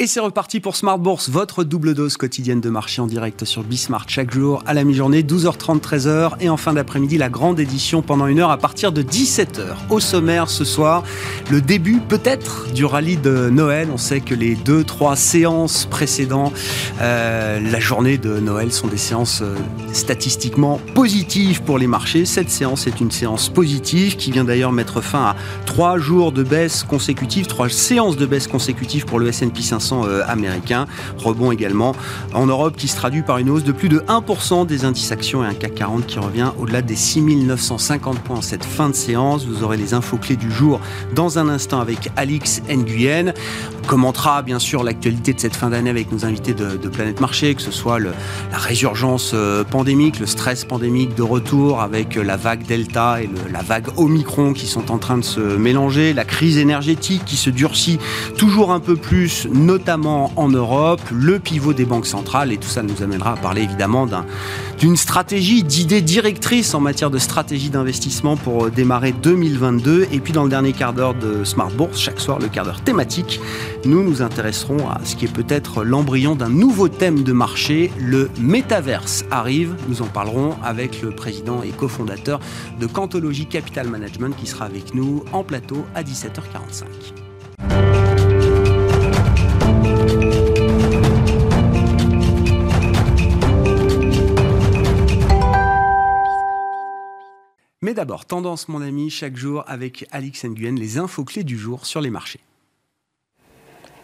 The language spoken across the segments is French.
Et c'est reparti pour Smart Bourse, votre double dose quotidienne de marché en direct sur Bismart chaque jour à la mi-journée, 12h30, 13h. Et en fin d'après-midi, la grande édition pendant une heure à partir de 17h. Au sommaire ce soir, le début peut-être du rallye de Noël. On sait que les deux, trois séances précédentes, euh, la journée de Noël, sont des séances euh, statistiquement positives pour les marchés. Cette séance est une séance positive qui vient d'ailleurs mettre fin à trois jours de baisse consécutive, trois séances de baisse consécutive pour le S&P 500 euh, américain. Rebond également en Europe qui se traduit par une hausse de plus de 1% des indices actions et un CAC 40 qui revient au-delà des 6950 points en cette fin de séance. Vous aurez les infos clés du jour dans un instant avec Alix Nguyen. On commentera bien sûr l'actualité de cette fin d'année avec nos invités de, Planète Marché, que ce soit la résurgence euh, pandémique, le stress pandémique de retour avec la vague Delta et la vague Omicron qui sont en train de se mélanger, la crise énergétique qui se durcit toujours un peu plus, notamment notamment en Europe, le pivot des banques centrales, et tout ça nous amènera à parler évidemment d'une stratégie, d'idées directrices en matière de stratégie d'investissement pour euh, démarrer 2022. Et puis dans le dernier quart d'heure de Smart Bourse, chaque soir le quart d'heure thématique, nous nous intéresserons à ce qui est peut-être l'embryon d'un nouveau thème de marché, le métaverse arrive. Nous en parlerons avec le président et cofondateur de Cantologie Capital Management qui sera avec nous en plateau à 17h45. Mais d'abord, tendance mon ami, chaque jour avec Alix Nguyen, les infos clés du jour sur les marchés.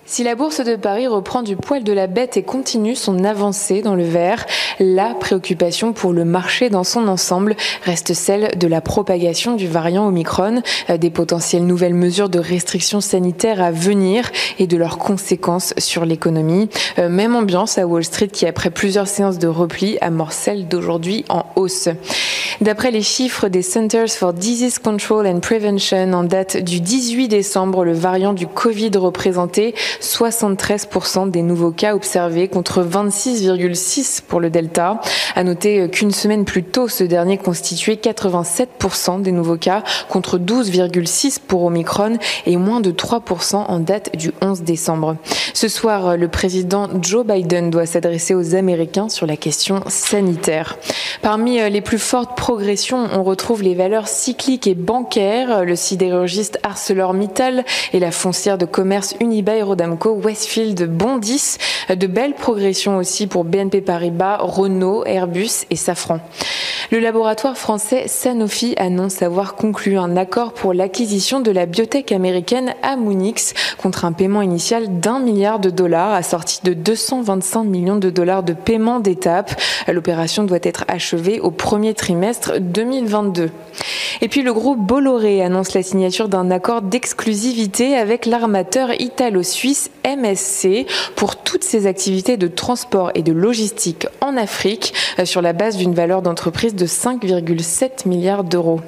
Si la bourse de Paris reprend du poil de la bête et continue son avancée dans le vert, la préoccupation pour le marché dans son ensemble reste celle de la propagation du variant Omicron, euh, des potentielles nouvelles mesures de restrictions sanitaires à venir et de leurs conséquences sur l'économie. Euh, même ambiance à Wall Street qui, après plusieurs séances de repli, amorce celle d'aujourd'hui en hausse. D'après les chiffres des Centers for Disease Control and Prevention en date du 18 décembre, le variant du Covid représentait 73% des nouveaux cas observés contre 26,6% pour le Delta. À noter qu'une semaine plus tôt, ce dernier constituait 87% des nouveaux cas contre 12,6% pour Omicron et moins de 3% en date du 11 décembre. Ce soir, le président Joe Biden doit s'adresser aux Américains sur la question sanitaire. Parmi les plus fortes progressions, on retrouve les valeurs cycliques et bancaires, le sidérurgiste ArcelorMittal et la foncière de commerce Unibail Rodamco Westfield bondissent. De belles progressions aussi pour BNP Paribas, Renault, Airbus et Safran. Le laboratoire français Sanofi annonce avoir conclu un accord pour l'acquisition de la biotech américaine Amunix contre un paiement initial d'un milliard de dollars assorti de 225 millions de dollars de paiement d'étape. L'opération doit être achevée au premier trimestre 2022. Et puis le groupe Bolloré annonce la signature d'un accord d'exclusivité avec l'armateur italo-suisse MSC pour toutes ses activités de transport et de logistique en Afrique euh, sur la base d'une valeur d'entreprise de 5,7 milliards d'euros.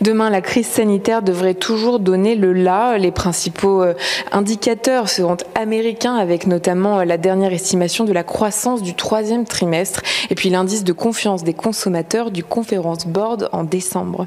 Demain, la crise sanitaire devrait toujours donner le là. Les principaux euh, indicateurs seront américains avec notamment euh, la dernière estimation de la croissance du troisième trimestre et puis l'indice de confiance des consommateurs du Conference Board en décembre.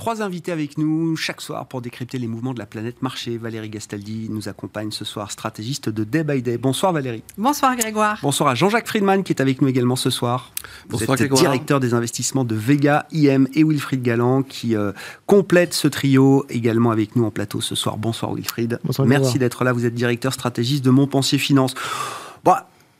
Trois invités avec nous chaque soir pour décrypter les mouvements de la planète marché. Valérie Gastaldi nous accompagne ce soir, stratégiste de Day by Day. Bonsoir Valérie. Bonsoir Grégoire. Bonsoir à Jean-Jacques Friedman qui est avec nous également ce soir. Bonsoir Vous êtes directeur des investissements de Vega, IM et Wilfried Galland qui euh, complète ce trio également avec nous en plateau ce soir. Bonsoir Wilfried. Bonsoir, Merci d'être là. Vous êtes directeur stratégiste de Montpensier Finance. Bon,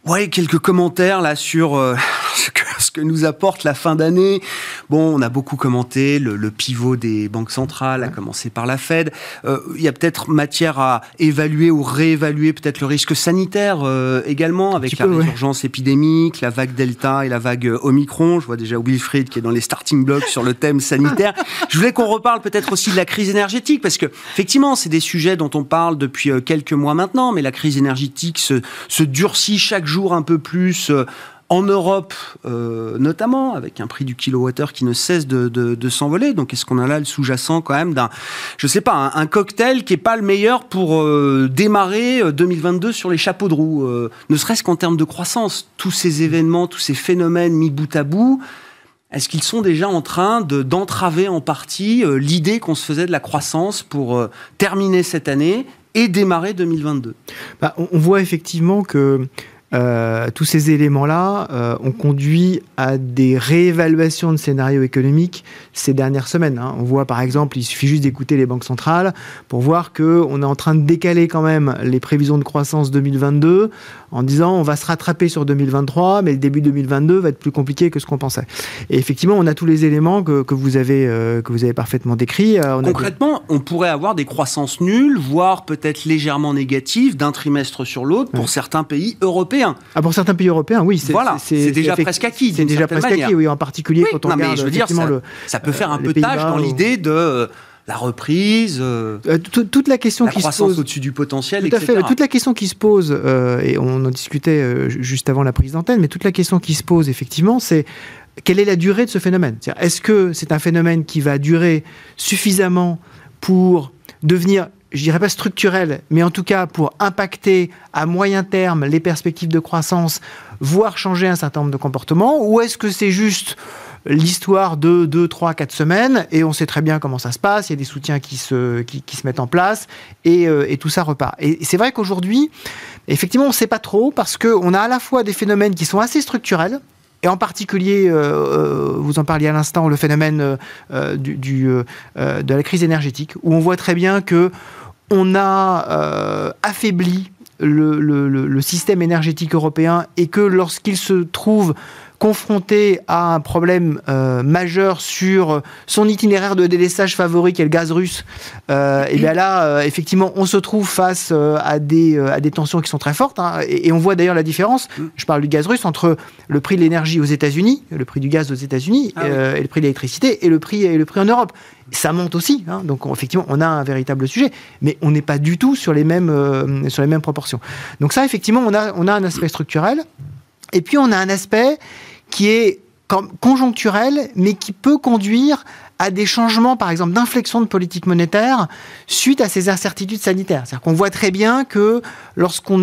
ouais, quelques commentaires là sur euh, ce que ce que nous apporte la fin d'année. Bon, on a beaucoup commenté le, pivot des banques centrales, à commencer par la Fed. Euh, il y a peut-être matière à évaluer ou réévaluer peut-être le risque sanitaire euh, également, avec la résurgence épidémique, la vague Delta et la vague Omicron. Je vois déjà Wilfried qui est dans les starting blocks sur le thème sanitaire. Je voulais qu'on reparle peut-être aussi de la crise énergétique, parce que effectivement, c'est des sujets dont on parle depuis quelques mois maintenant, mais la crise énergétique se, se durcit chaque jour un peu plus en Europe, euh, notamment, avec un prix du kilowattheure qui ne cesse de, s'envoler. Donc, est-ce qu'on a là le sous-jacent quand même d'un, je sais pas, un, cocktail qui est pas le meilleur pour euh, démarrer 2022 euh, sur les chapeaux de roue, ne serait-ce qu'en termes de croissance? Tous ces événements, tous ces phénomènes mis bout à bout, est-ce qu'ils sont déjà en train de, d'entraver en partie l'idée qu'on se faisait de la croissance pour terminer cette année et démarrer 2022 bah, on, voit effectivement que euh, tous ces éléments-là euh, ont conduit à des réévaluations de scénarios économiques ces dernières semaines. Hein. On voit par exemple, il suffit juste d'écouter les banques centrales pour voir qu'on est en train de décaler quand même les prévisions de croissance 2022 en disant on va se rattraper sur 2023, mais le début 2022 va être plus compliqué que ce qu'on pensait. Et effectivement, on a tous les éléments que, que vous, avez, euh, que vous avez parfaitement décrits. Concrètement, on pourrait avoir des croissances nulles, voire peut-être légèrement négatives d'un trimestre sur l'autre pour certains pays européens. Ah, pour certains pays européens, oui. C'est, voilà, c'est, déjà presque acquis. C'est déjà presque acquis, oui, en particulier quand on regarde je veux dire, ça, le, ça peut faire un peu tâche dans l'idée de euh, la reprise, euh, euh, toute la question qui se pose. au-dessus du potentiel, tout à fait. Toute la question qui se pose, et on en discutait juste avant la prise d'antenne, mais toute la question qui se pose effectivement, c'est quelle est la durée de ce phénomène? Est-ce que c'est un phénomène qui va durer suffisamment pour devenir je dirais pas structurel, mais en tout cas pour impacter à moyen terme les perspectives de croissance, voire changer un certain nombre de comportements, ou est-ce que c'est juste l'histoire de 2, 3, 4 semaines, et on sait très bien comment ça se passe, il y a des soutiens qui se, mettent en place, et, euh, et, tout ça repart. Et c'est vrai qu'aujourd'hui, effectivement, on ne sait pas trop, parce qu'on a à la fois des phénomènes qui sont assez structurels, et en particulier, euh, euh, vous en parliez à l'instant, le phénomène du, de la crise énergétique, où on voit très bien que on a affaibli le, système énergétique européen et que lorsqu'il se trouve confronté à un problème euh, majeur sur son itinéraire de délaissage favori qui est le gaz russe, euh, et bien là, effectivement, on se trouve face à, des, à des tensions qui sont très fortes. Hein. et, on voit d'ailleurs la différence, je parle du gaz russe, entre le prix de l'énergie aux États-Unis, le prix du gaz aux États-Unis, ah et le prix de l'électricité, et le prix, et le prix en Europe ça monte aussi. Hein. donc effectivement, on a un véritable sujet, mais on n'est pas du tout sur les mêmes euh, sur les mêmes proportions. Donc ça, effectivement, on a on a un aspect structurel, et puis on a un aspect qui est conjoncturel, mais qui peut conduire à des changements, par exemple, d'inflexion de politique monétaire suite à ces incertitudes sanitaires. C'est-à-dire qu'on voit très bien que lorsqu'on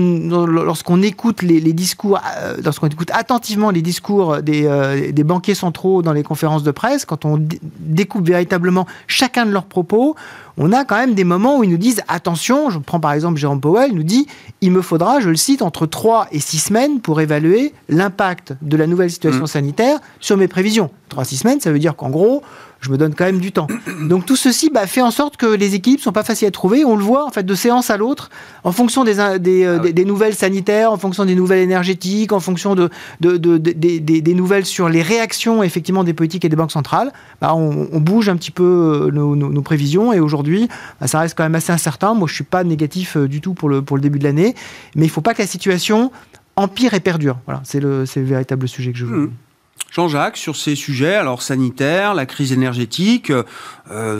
lorsqu'on écoute les, discours, euh, lorsqu'on écoute attentivement les discours des, euh, des, banquiers centraux dans les conférences de presse, quand on découpe véritablement chacun de leurs propos, on a quand même des moments où ils nous disent attention, je prends par exemple Jérôme Powell, il nous dit il me faudra, je le cite, entre 3 et 6 semaines pour évaluer l'impact de la nouvelle situation mmh. sanitaire sur mes prévisions. 3-6 semaines, ça veut dire qu'en gros, je me donne quand même du temps. Donc tout ceci bah, fait en sorte que les équipes sont pas faciles à trouver. On le voit en fait de séance à l'autre, en fonction des, des, euh, ah des, nouvelles sanitaires, en fonction des nouvelles énergétiques, en fonction de, de, de des, nouvelles sur les réactions effectivement des politiques et des banques centrales. Bah, on, bouge un petit peu euh, nos, nos, prévisions et aujourd'hui, bah, ça reste quand même assez incertain. Moi, je suis pas négatif euh, du tout pour le, pour le début de l'année, mais il faut pas que la situation empire et perdure. Voilà, c'est le, le véritable sujet que je veux. Mmh. Jean-Jacques, sur ces sujets, alors sanitaire, la crise énergétique, euh,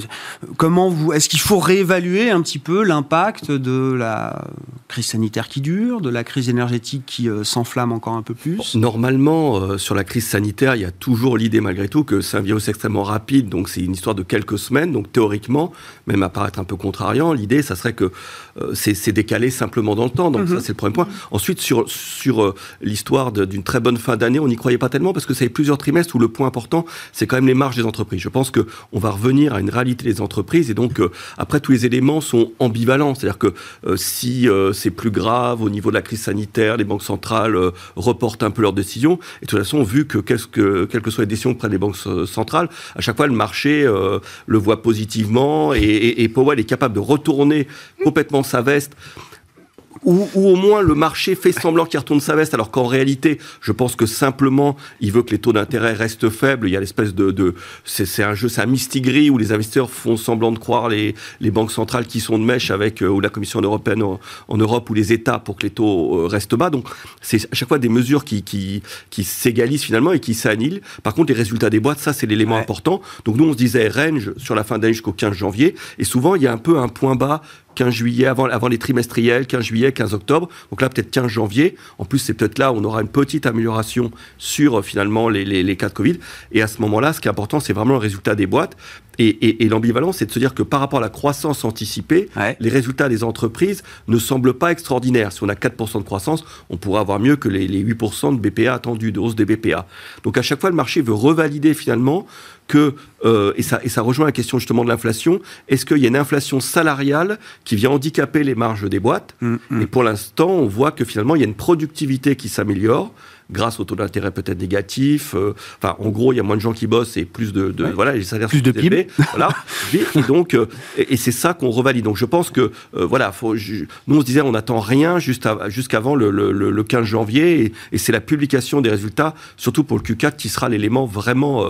comment vous, est-ce qu'il faut réévaluer un petit peu l'impact de la crise sanitaire qui dure, de la crise énergétique qui euh, s'enflamme encore un peu plus? Normalement, euh, sur la crise sanitaire, il y a toujours l'idée malgré tout que c'est un virus extrêmement rapide, donc c'est une histoire de quelques semaines. Donc théoriquement, même à paraître un peu contrariant, l'idée, ça serait que c'est décalé simplement dans le temps. Donc ça, mhm. c'est le premier point. Ensuite, sur, sur l'histoire d'une très bonne fin d'année, on n'y croyait pas tellement parce que ça fait plusieurs trimestres où le point important, c'est quand même les marges des entreprises. Je pense qu'on va revenir à une réalité des entreprises et donc après tous les éléments sont ambivalents. C'est-à-dire que si c'est plus grave au niveau de la crise sanitaire, les banques centrales euh, reportent un peu leurs décisions. Et de toute façon, vu que, que quelles que soient les décisions que prennent les banques centrales, à chaque fois le marché euh, le voit positivement et, et Powell est capable de retourner complètement sa veste ou, au moins le marché fait semblant qu'il retourne sa veste, alors qu'en réalité, je pense que simplement, il veut que les taux d'intérêt restent faibles. Il y a l'espèce de, de c'est un jeu, c'est un mistigris où les investisseurs font semblant de croire les, les banques centrales qui sont de mèche avec euh, ou la Commission européenne en, Europe ou les États pour que les taux euh, restent bas. Donc, c'est à chaque fois des mesures qui, qui, qui s'égalisent finalement et qui s'annihilent. Par contre, les résultats des boîtes, ça, c'est l'élément important. Donc, nous, on se disait range sur la fin d'année jusqu'au 15 janvier. Et souvent, il y a un peu un point bas 15 juillet, avant, les trimestriels, 15 juillet, 15 octobre. Donc là, peut-être 15 janvier. En plus, c'est peut-être là où on aura une petite amélioration sur finalement les, les, les cas de Covid. Et à ce moment-là, ce qui est important, c'est vraiment le résultat des boîtes. Et, l'ambivalence, c'est de se dire que par rapport à la croissance anticipée, les résultats des entreprises ne semblent pas extraordinaires. Si on a 4% de croissance, on pourrait avoir mieux que les, 8% de BPA attendus, de hausse des BPA. Donc à chaque fois, le marché veut revalider finalement que, euh, et, ça, et ça rejoint la question justement de l'inflation, est-ce qu'il y a une inflation salariale qui vient handicaper les marges des boîtes? Mm, mm. Et pour l'instant, on voit que finalement, il y a une productivité qui s'améliore grâce au taux d'intérêt peut-être négatif. Euh, enfin, en gros, il y a moins de gens qui bossent et plus de, voilà, les salaires plus de PIB. voilà. et donc, euh, et, c'est ça qu'on revalide. Donc, je pense que euh, voilà, faut, nous on se disait, on n'attend rien jusqu'avant le, le, le, 15 janvier, et, c'est la publication des résultats, surtout pour le Q4, qui sera l'élément vraiment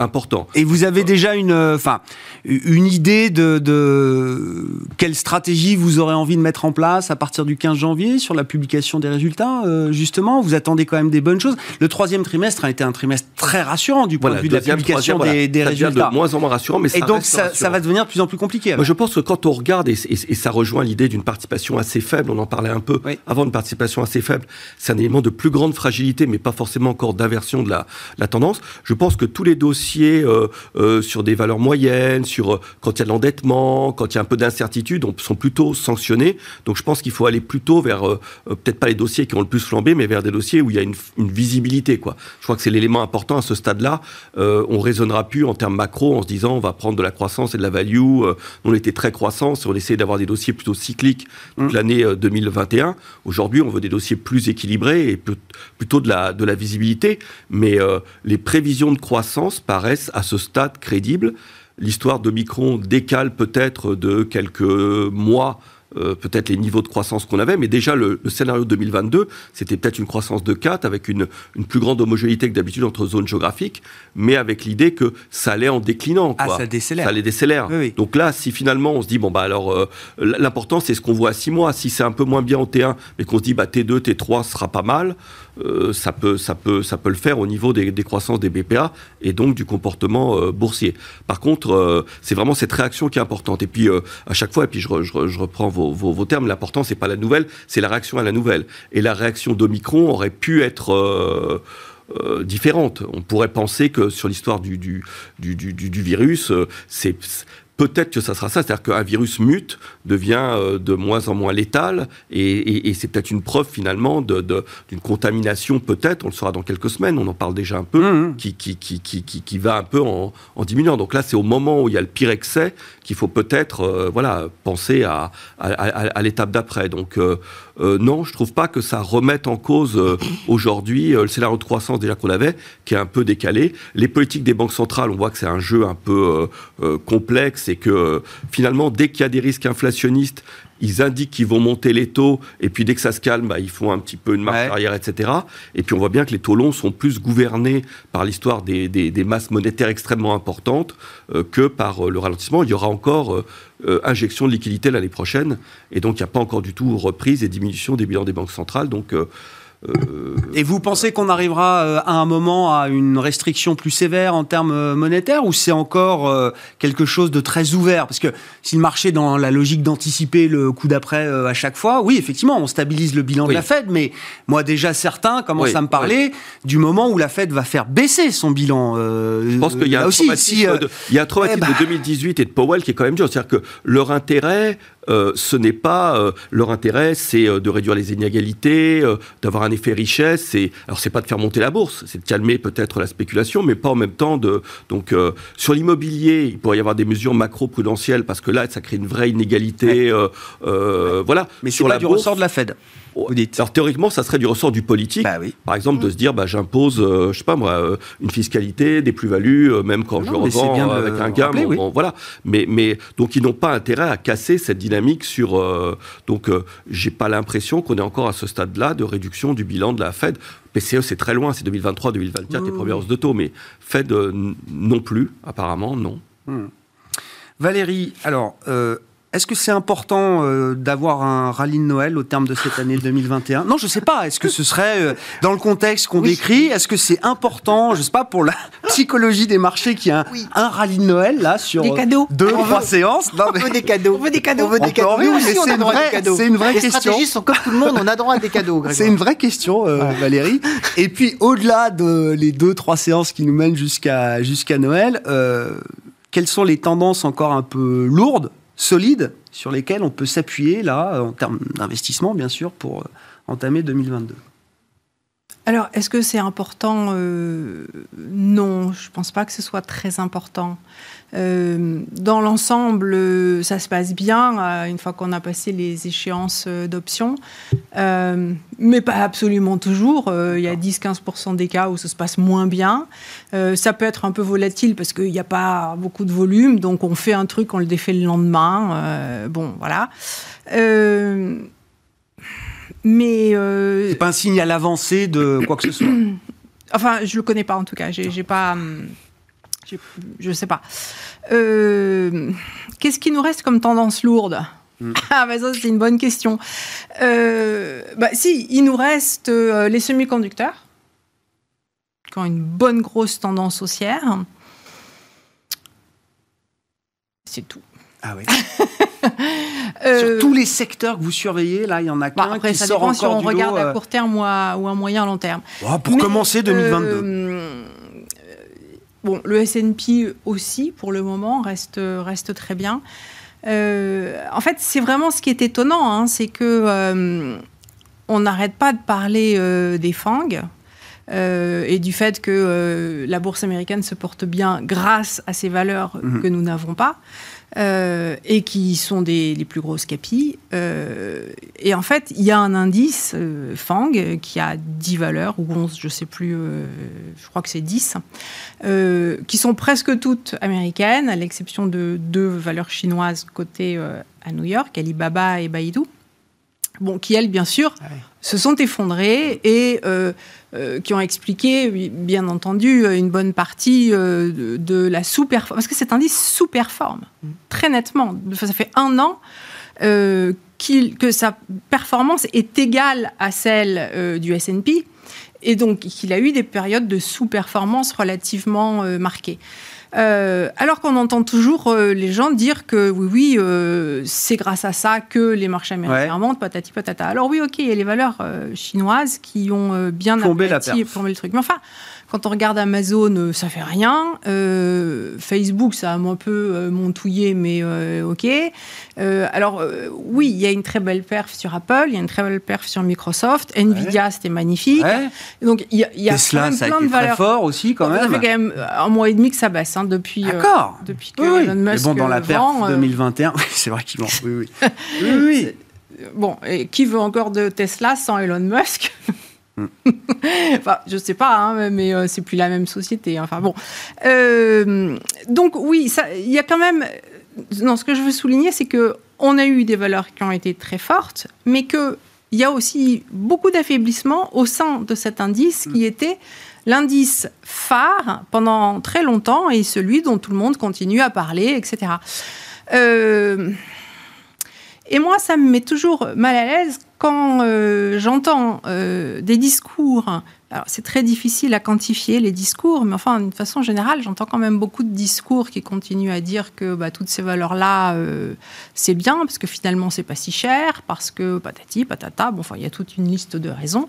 important. Et vous avez déjà une, enfin, une idée de, de quelle stratégie vous aurez envie de mettre en place à partir du 15 janvier sur la publication des résultats, justement? Vous attendez quand même des bonnes choses. Le troisième trimestre a été un trimestre très rassurant du point de vue de la publication des, des résultats. de moins en moins rassurant, mais ça Et donc ça, va devenir de plus en plus compliqué. je pense que quand on regarde, et, ça rejoint l'idée d'une participation assez faible, on en parlait un peu avant, une participation assez faible, c'est un élément de plus grande fragilité, mais pas forcément encore d'inversion de la, la, tendance. Je pense que tous les dossiers euh, euh, sur des valeurs moyennes, sur euh, quand il y a de l'endettement, quand il y a un peu d'incertitude, sont plutôt sanctionnés. Donc je pense qu'il faut aller plutôt vers, peut-être pas les dossiers qui ont le plus flambé, mais vers des dossiers où il y a une, visibilité. Quoi. Je crois que c'est l'élément important à ce stade-là. Euh, on raisonnera plus en termes macro en se disant on va prendre de la croissance et de la value. Euh, on était très croissant, on essayait d'avoir des dossiers plutôt cycliques toute mmh. l'année 2021. Euh, Aujourd'hui, on veut des dossiers plus équilibrés et plutôt de la, de la visibilité. Mais les prévisions de croissance paraissent à ce stade crédibles. L'histoire de Micron décale peut-être de quelques mois euh, peut-être les niveaux de croissance qu'on avait, mais déjà le, scénario 2022, c'était peut-être une croissance de 4 avec une, une plus grande homogénéité que d'habitude entre zones géographiques, mais avec l'idée que ça allait en déclinant. Ah, ça décélère. Ça allait décélère. Donc là, si finalement on se dit, bon, bah alors, euh, l'important c'est ce qu'on voit à 6 mois. Si c'est un peu moins bien en T1, mais qu'on se dit, bah T2, T3 sera pas mal, euh, ça, peut, ça, peut, ça peut le faire au niveau des, croissances des BPA et donc du comportement boursier. Par contre, c'est vraiment cette réaction qui est importante. Et puis, à chaque fois, et puis je, reprends vos termes, l'important, c'est pas la nouvelle, c'est la réaction à la nouvelle. Et la réaction d'Omicron aurait pu être euh, euh, différente. On pourrait penser que sur l'histoire du, virus, euh, c'est peut-être que ça sera ça, c'est-à-dire qu'un virus mute, devient euh, de moins en moins létal, et, c'est peut-être une preuve finalement d'une de, contamination, peut-être, on le saura dans quelques semaines, on en parle déjà un peu, mmh, mmh. qui, qui, qui, qui, va un peu en, diminuant. Donc là, c'est au moment où il y a le pire excès qu'il faut peut-être euh, voilà, penser à, à, l'étape d'après. Donc euh, non, je trouve pas que ça remette en cause aujourd'hui le scénario de croissance déjà qu'on avait, qui est un peu décalé. Les politiques des banques centrales, on voit que c'est un jeu un peu complexe et que finalement, dès qu'il y a des risques inflationnistes, ils indiquent qu'ils vont monter les taux, et puis dès que ça se calme, bah, ils font un petit peu une marche arrière, etc. Et puis on voit bien que les taux longs sont plus gouvernés par l'histoire des, masses monétaires extrêmement importantes euh, que par euh, le ralentissement. Il y aura encore euh, injection de liquidité l'année prochaine, et donc il n'y a pas encore du tout reprise et diminution des bilans des banques centrales. Donc euh, Et vous pensez qu'on arrivera euh, à un moment à une restriction plus sévère en termes euh, monétaires ou c'est encore quelque chose de très ouvert? Parce que si le marché dans la logique d'anticiper le coup d'après à chaque fois, oui, effectivement, on stabilise le bilan de la Fed, mais moi déjà certains commencent à me parler du moment où la Fed va faire baisser son bilan. Je pense qu'il y a un de, il y a un traumatisme eh de 2018 bah et de Powell qui est quand même dur. C'est-à-dire que leur intérêt, euh, ce n'est pas euh, leur intérêt, c'est euh, de réduire les inégalités, d'avoir un effet richesse. Et alors c'est pas de faire monter la bourse, c'est de calmer peut-être la spéculation, mais pas en même temps de. Donc sur l'immobilier, il pourrait y avoir des mesures macro-prudentielles parce que là, ça crée une vraie inégalité. Voilà. Mais sur la du ressort de la Fed. Alors théoriquement, ça serait du ressort du politique. Bah Par exemple, de se dire, bah, j'impose, euh, je sais pas moi, une fiscalité, des plus-values, euh, même quand je revends avec un gain. voilà. Mais, mais donc ils n'ont pas intérêt à casser cette dynamique sur. donc j'ai pas l'impression qu'on est encore à ce stade-là de réduction du bilan de la Fed. PCE, c'est très loin, c'est 2023-2024 les premières hausses de taux, mais Fed non plus, apparemment, non. Hmm. Valérie, alors est-ce que c'est important euh, d'avoir un rallye de Noël au terme de cette année 2021 Non, je sais pas. Est-ce que ce serait euh, dans le contexte qu'on décrit Est-ce que c'est important, je sais pas, pour la psychologie des marchés qu'il y a un, rallye de Noël là sur deux, trois séances? non, mais... On veut des cadeaux. On veut des cadeaux. On veut des cadeaux. Nous aussi, on a droit à des cadeaux. C'est une vraie Les question. stratégies sont comme tout le monde, on a droit à des cadeaux. C'est une vraie question, euh, Valérie. Et puis au-delà de les deux, trois séances qui nous mènent jusqu'à jusqu'à Noël, euh, quelles sont les tendances encore un peu lourdes, solides sur lesquels on peut s'appuyer, là, en termes d'investissement, bien sûr, pour euh, entamer 2022 alors, est-ce que c'est important? Euh, Non, je ne pense pas que ce soit très important. Euh, dans l'ensemble, ça se passe bien une fois qu'on a passé les échéances d'options, mais pas absolument toujours. Il y a 10-15% des cas où ça se passe moins bien. ça peut être un peu volatile parce qu'il n'y a pas beaucoup de volume, donc on fait un truc, on le défait le lendemain. bon, voilà. Mais euh... c'est pas un signe à l'avancée de quoi que ce soit. enfin, je le connais pas en tout cas. J'ai pas, je sais pas. Euh... Qu'est-ce qui nous reste comme tendance lourde mm. Ah, bah ça, c'est une bonne question. Euh, bah, si, il nous reste euh, les semi-conducteurs, qui ont une bonne grosse tendance haussière. C'est tout. Ah oui. euh, Sur tous les secteurs que vous surveillez, là, il y en a bah, qu'un qui ça sort encore si on du regarde lot, à court terme ou à, ou à moyen long terme. Oh, pour Mais, commencer 2022. euh, bon, le S&P aussi, pour le moment, reste, reste très bien. Euh, en fait, c'est vraiment ce qui est étonnant, hein, c'est que euh, on n'arrête pas de parler euh, des FANG. et du fait que la bourse américaine se porte bien grâce à ces valeurs Mhm. que nous n'avons pas. Euh, et qui sont des, les plus grosses capis. Euh, et en fait, il y a un indice euh, FANG qui a 10 valeurs, ou 11, je sais plus, je crois que c'est 10, euh, qui sont presque toutes américaines, à l'exception de deux valeurs chinoises cotées à New York, Alibaba et Baidu. Bon, qui elles, bien sûr, Ah ouais. se sont effondrées et euh, euh, qui ont expliqué, bien entendu, une bonne partie euh, de, de la sous-performance. Parce que cet indice sous-performe, très nettement. Enfin, Ça fait un an euh, que sa performance est égale à celle euh, du S&P et donc qu'il a eu des périodes de sous-performance relativement euh, marquées. Euh, alors qu'on entend toujours euh, les gens dire que oui, oui, euh, c'est grâce à ça que les marchés américains Ouais. montent, patati patata. Alors oui, ok, il y a les valeurs chinoises qui ont bien Plombé la aplati et plombé le truc. Mais enfin, quand on regarde Amazon, euh, ça fait rien. Euh, Facebook, ça a un peu euh, montouillé, mais euh, ok. Euh, alors oui, il y a une très belle perf sur Apple, il y a une très belle perf sur Microsoft. Nvidia, c'était magnifique. Ouais. Donc il y a, y a quand Tesla, même ça a été de très valeurs. fort aussi, quand Ça fait même. quand même un mois et demi que ça baisse hein, depuis. D'accord. depuis que Oui. Elon Mais Musk bon, dans la perf vend, euh, 2021, oui, c'est vrai qu'il vend. Oui, oui. oui, oui. Bon, et qui veut encore de Tesla sans Elon Musk? Enfin, je sais pas, hein, mais euh, c'est plus la même société. Enfin bon. Euh, donc oui, il y a quand même. Non, ce que je veux souligner, c'est que on a eu des valeurs qui ont été très fortes, mais que il y a aussi beaucoup d'affaiblissement au sein de cet indice qui était l'indice phare pendant très longtemps et celui dont tout le monde continue à parler, etc. Euh, et moi, ça me met toujours mal à l'aise quand euh, j'entends euh, des discours. Alors, c'est très difficile à quantifier les discours, mais enfin, d'une façon générale, j'entends quand même beaucoup de discours qui continuent à dire que bah, toutes ces valeurs-là, euh, c'est bien, parce que finalement, c'est pas si cher, parce que patati, patata, bon, enfin, il y a toute une liste de raisons.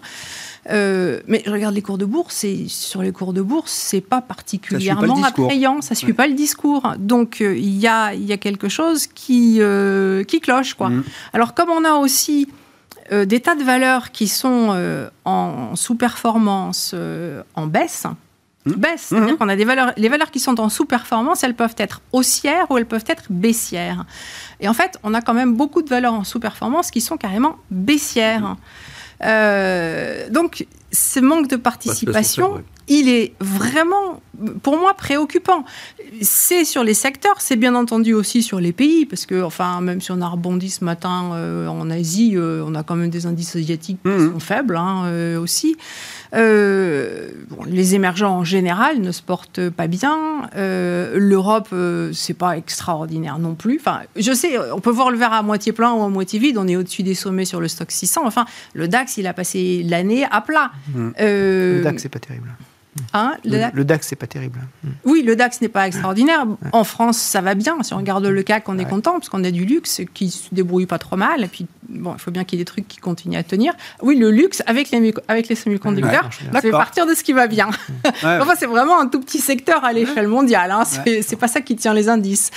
Euh, mais je regarde les cours de bourse, et sur les cours de bourse, c'est pas particulièrement discours. attrayant, ça suit Ouais. pas le discours. Donc, euh, il y, a, il y a quelque chose qui, euh, qui cloche, quoi. Mhm. Alors, comme on a aussi des tas de valeurs qui sont en sous-performance, en baisse, Mhm. baisse, c'est-à-dire qu'on a des valeurs, les valeurs qui sont en sous-performance, elles peuvent être haussières ou elles peuvent être baissières. Et en fait, on a quand même beaucoup de valeurs en sous-performance qui sont carrément baissières. Euh, donc, ce manque de participation, il est vraiment, pour moi, préoccupant. C'est sur les secteurs, c'est bien entendu aussi sur les pays, parce que, enfin, même si on a rebondi ce matin euh, en Asie, euh, on a quand même des indices asiatiques qui Mhm. sont faibles hein, euh, aussi. les émergents en général ne se portent pas bien. L'Europe, c'est pas extraordinaire non plus. Enfin, je sais, on peut voir le verre à moitié plein ou à moitié vide. On est au-dessus des sommets sur le stock 600. Enfin, le DAX, il a passé l'année à plat. Mmh. le DAX, c'est pas terrible. Hein, le, DAX, c'est pas terrible. Hmm. Oui, le DAX n'est pas extraordinaire. En France, ça va bien. Si on regarde le CAC, on est content parce qu'on a du luxe qui se débrouille pas trop mal. Et puis, bon, il faut bien qu'il y ait des trucs qui continuent à tenir. Oui, le luxe avec les, avec les semi-conducteurs, ça fait partir de ce qui va bien. enfin, c'est vraiment un tout petit secteur à l'échelle mondiale. Hein. C'est pas ça qui tient les indices.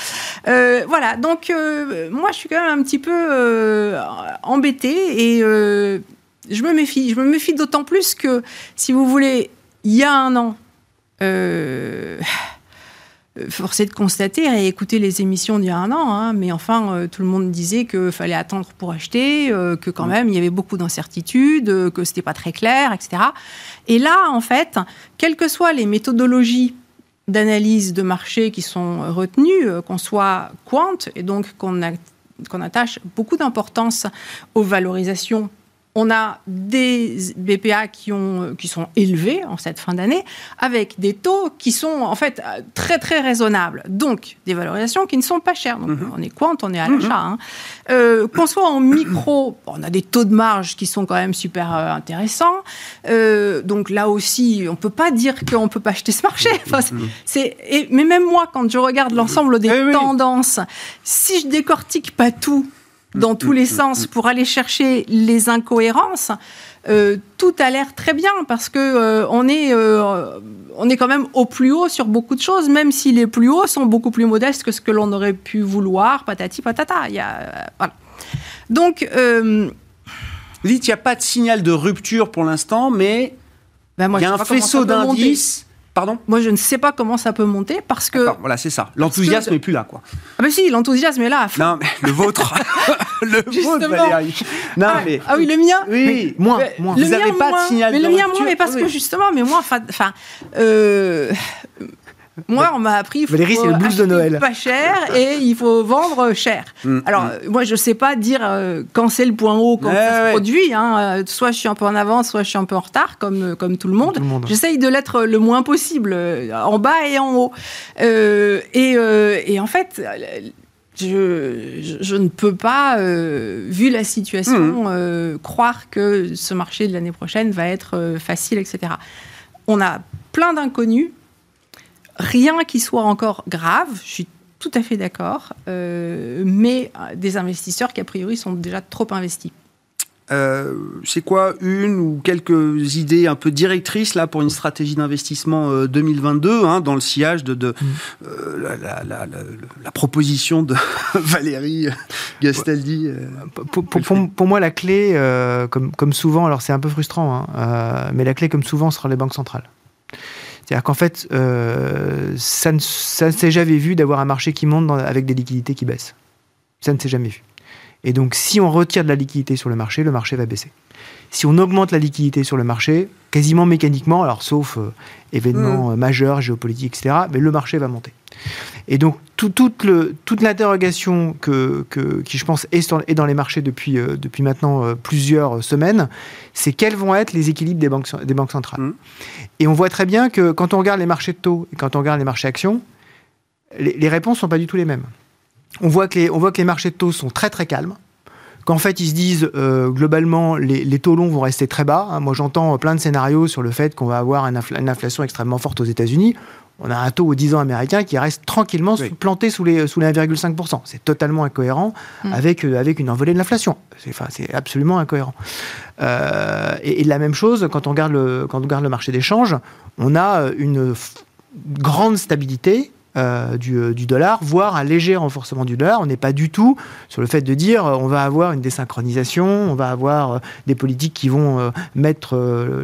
Euh, voilà. Donc, euh, moi, je suis quand même un petit peu euh, embêtée et je me méfie. Je me méfie d'autant plus que, si vous voulez, il y a un an, euh, forcé de constater et écouter les émissions d'il y a un an, hein, mais enfin, euh, tout le monde disait qu'il fallait attendre pour acheter, euh, que quand même, il y avait beaucoup d'incertitudes, euh, que c'était pas très clair, etc. Et là, en fait, quelles que soient les méthodologies d'analyse de marché qui sont retenues, qu'on soit quant, et donc qu'on qu'on attache beaucoup d'importance aux valorisations on a des BPA qui, ont, qui sont élevés en cette fin d'année, avec des taux qui sont en fait très très raisonnables. Donc des valorisations qui ne sont pas chères. Donc, mhm. On est quant, on est à l'achat. Hein. Euh, qu'on soit en micro, on a des taux de marge qui sont quand même super euh, intéressants. Euh, donc là aussi, on peut pas dire qu'on ne peut pas acheter ce marché. Mhm. c'est, mais même moi, quand je regarde l'ensemble des eh tendances, si je décortique pas tout, dans tous les sens pour aller chercher les incohérences, euh, tout a l'air très bien parce que euh, on est euh, on est quand même au plus haut sur beaucoup de choses, même si les plus hauts sont beaucoup plus modestes que ce que l'on aurait pu vouloir, patati patata. Y a, voilà. Donc, vous dites il n'y a pas de signal de rupture pour l'instant, mais ben il y a un faisceau d'indices Pardon Moi, je ne sais pas comment ça peut monter parce que. voilà, c'est ça. L'enthousiasme n'est plus là, quoi. Ah, mais si, l'enthousiasme est là. Non, mais le vôtre. le vôtre, Valérie. Non, ah, mais. Ah oui, le mien Oui, moins. moins. Vous n'avez pas de signal Mais le mien, moins, mais parce que justement, mais moi, enfin. Euh, moi, on m'a appris qu'il faut le blues de Noël. pas cher et il faut vendre cher. Mm, Alors, mm. moi, je ne sais pas dire euh, quand c'est le point haut, quand ça se produit. Hein. Euh, soit je suis un peu en avance, soit je suis un peu en retard, comme, euh, comme tout le monde. J'essaye de l'être le moins possible, en bas et en haut. et, en fait, je, je, ne peux pas, vu la situation, mm. croire que ce marché de l'année prochaine va être facile, etc. On a plein d'inconnus Rien qui soit encore grave, je suis tout à fait d'accord, euh, mais des investisseurs qui a priori sont déjà trop investis. Euh, c'est quoi une ou quelques idées un peu directrices là pour une stratégie d'investissement 2022 euh, hein, dans le sillage de, de mm. la, proposition de Valérie Gastaldi pour, moi la clé comme, comme, souvent alors c'est un peu frustrant hein, mais la clé comme souvent sera les banques centrales c'est-à-dire qu'en fait, euh, ça ne, s'est jamais vu d'avoir un marché qui monte avec des liquidités qui baissent. Ça ne s'est jamais vu. Et donc, si on retire de la liquidité sur le marché, le marché va baisser. Si on augmente la liquidité sur le marché, quasiment mécaniquement, alors sauf euh, événements mmh. euh, majeurs, géopolitiques, etc., mais le marché va monter. Et donc, toute l'interrogation que, qui, je pense, est, dans les marchés depuis, euh, depuis maintenant euh, plusieurs semaines, c'est quels vont être les équilibres des banques, des banques centrales. Mmh. Et on voit très bien que quand on regarde les marchés de taux et quand on regarde les marchés actions, les, réponses ne sont pas du tout les mêmes. On voit, que les, on voit que les marchés de taux sont très très calmes qu'en fait ils se disent euh, globalement les, taux longs vont rester très bas. Hein. Moi j'entends plein de scénarios sur le fait qu'on va avoir une, inflation extrêmement forte aux États-Unis on a un taux aux 10 ans américain qui reste tranquillement planté sous les, sous les 1,5%. C'est totalement incohérent mm. avec, euh, avec une envolée de l'inflation. C'est enfin, absolument incohérent. Euh, et, la même chose, quand on regarde le, quand on regarde le marché des changes, on a euh, une grande stabilité euh, euh, du, dollar, voire un léger renforcement du dollar. On n'est pas du tout sur le fait de dire euh, on va avoir une désynchronisation, on va avoir des politiques qui vont mettre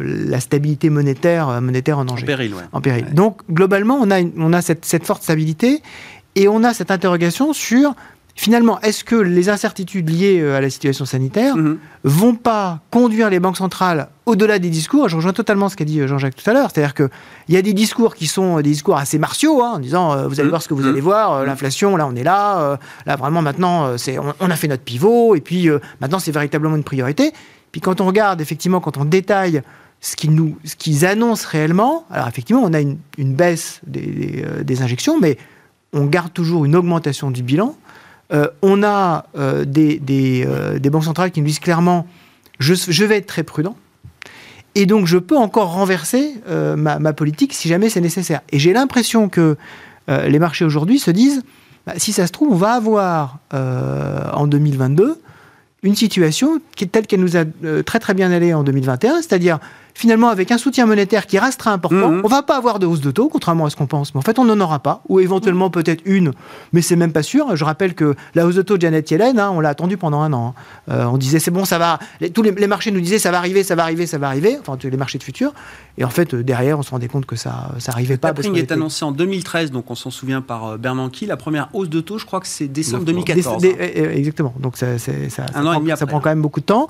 la stabilité monétaire, monétaire en danger. En péril, Donc globalement, on a, on a cette, cette forte stabilité et on a cette interrogation sur finalement, est-ce que les incertitudes liées euh, à la situation sanitaire ne mhm. vont pas conduire les banques centrales au-delà des discours? Je rejoins totalement ce qu'a dit euh, Jean-Jacques tout à l'heure, c'est-à-dire qu'il y a des discours qui sont des discours assez martiaux, hein, en disant vous allez mhm. voir ce que vous allez mhm. voir, l'inflation, là on est là, là vraiment maintenant c'est, on, a fait notre pivot, et puis maintenant c'est véritablement une priorité. Puis quand on regarde effectivement, quand on détaille ce qu'ils, nous, ce qu'ils annoncent réellement, alors effectivement, on a une, baisse des, des, injections, mais on garde toujours une augmentation du bilan. On a des, des, des, banques centrales qui nous disent clairement je, vais être très prudent. Et donc, je peux encore renverser euh, ma, politique si jamais c'est nécessaire. Et j'ai l'impression que euh, les marchés aujourd'hui se disent, bah, si ça se trouve, on va avoir euh, en 2022 une situation qui est telle qu'elle nous a très très bien allé en 2021, c'est-à-dire finalement, avec un soutien monétaire qui restera important, mhm. on va pas avoir de hausse de taux, contrairement à ce qu'on pense. Mais en fait, on n'en aura pas, ou éventuellement peut-être une, mais c'est même pas sûr. Je rappelle que la hausse de taux de Janet Yellen, hein, on l'a attendu pendant un an. Hein. Euh, on disait c'est bon, ça va. tous les, marchés nous disaient ça va arriver, ça va arriver, ça va arriver. Enfin, les marchés de futur. Et en fait, euh, derrière, on se rendait compte que ça, ça arrivait pas. La est annoncé en 2013, donc on s'en souvient par euh, Bernanke. La première hausse de taux, je crois que c'est décembre 2014. exactement. Donc ça, ça, ça, prend, ça prend, quand même beaucoup de temps.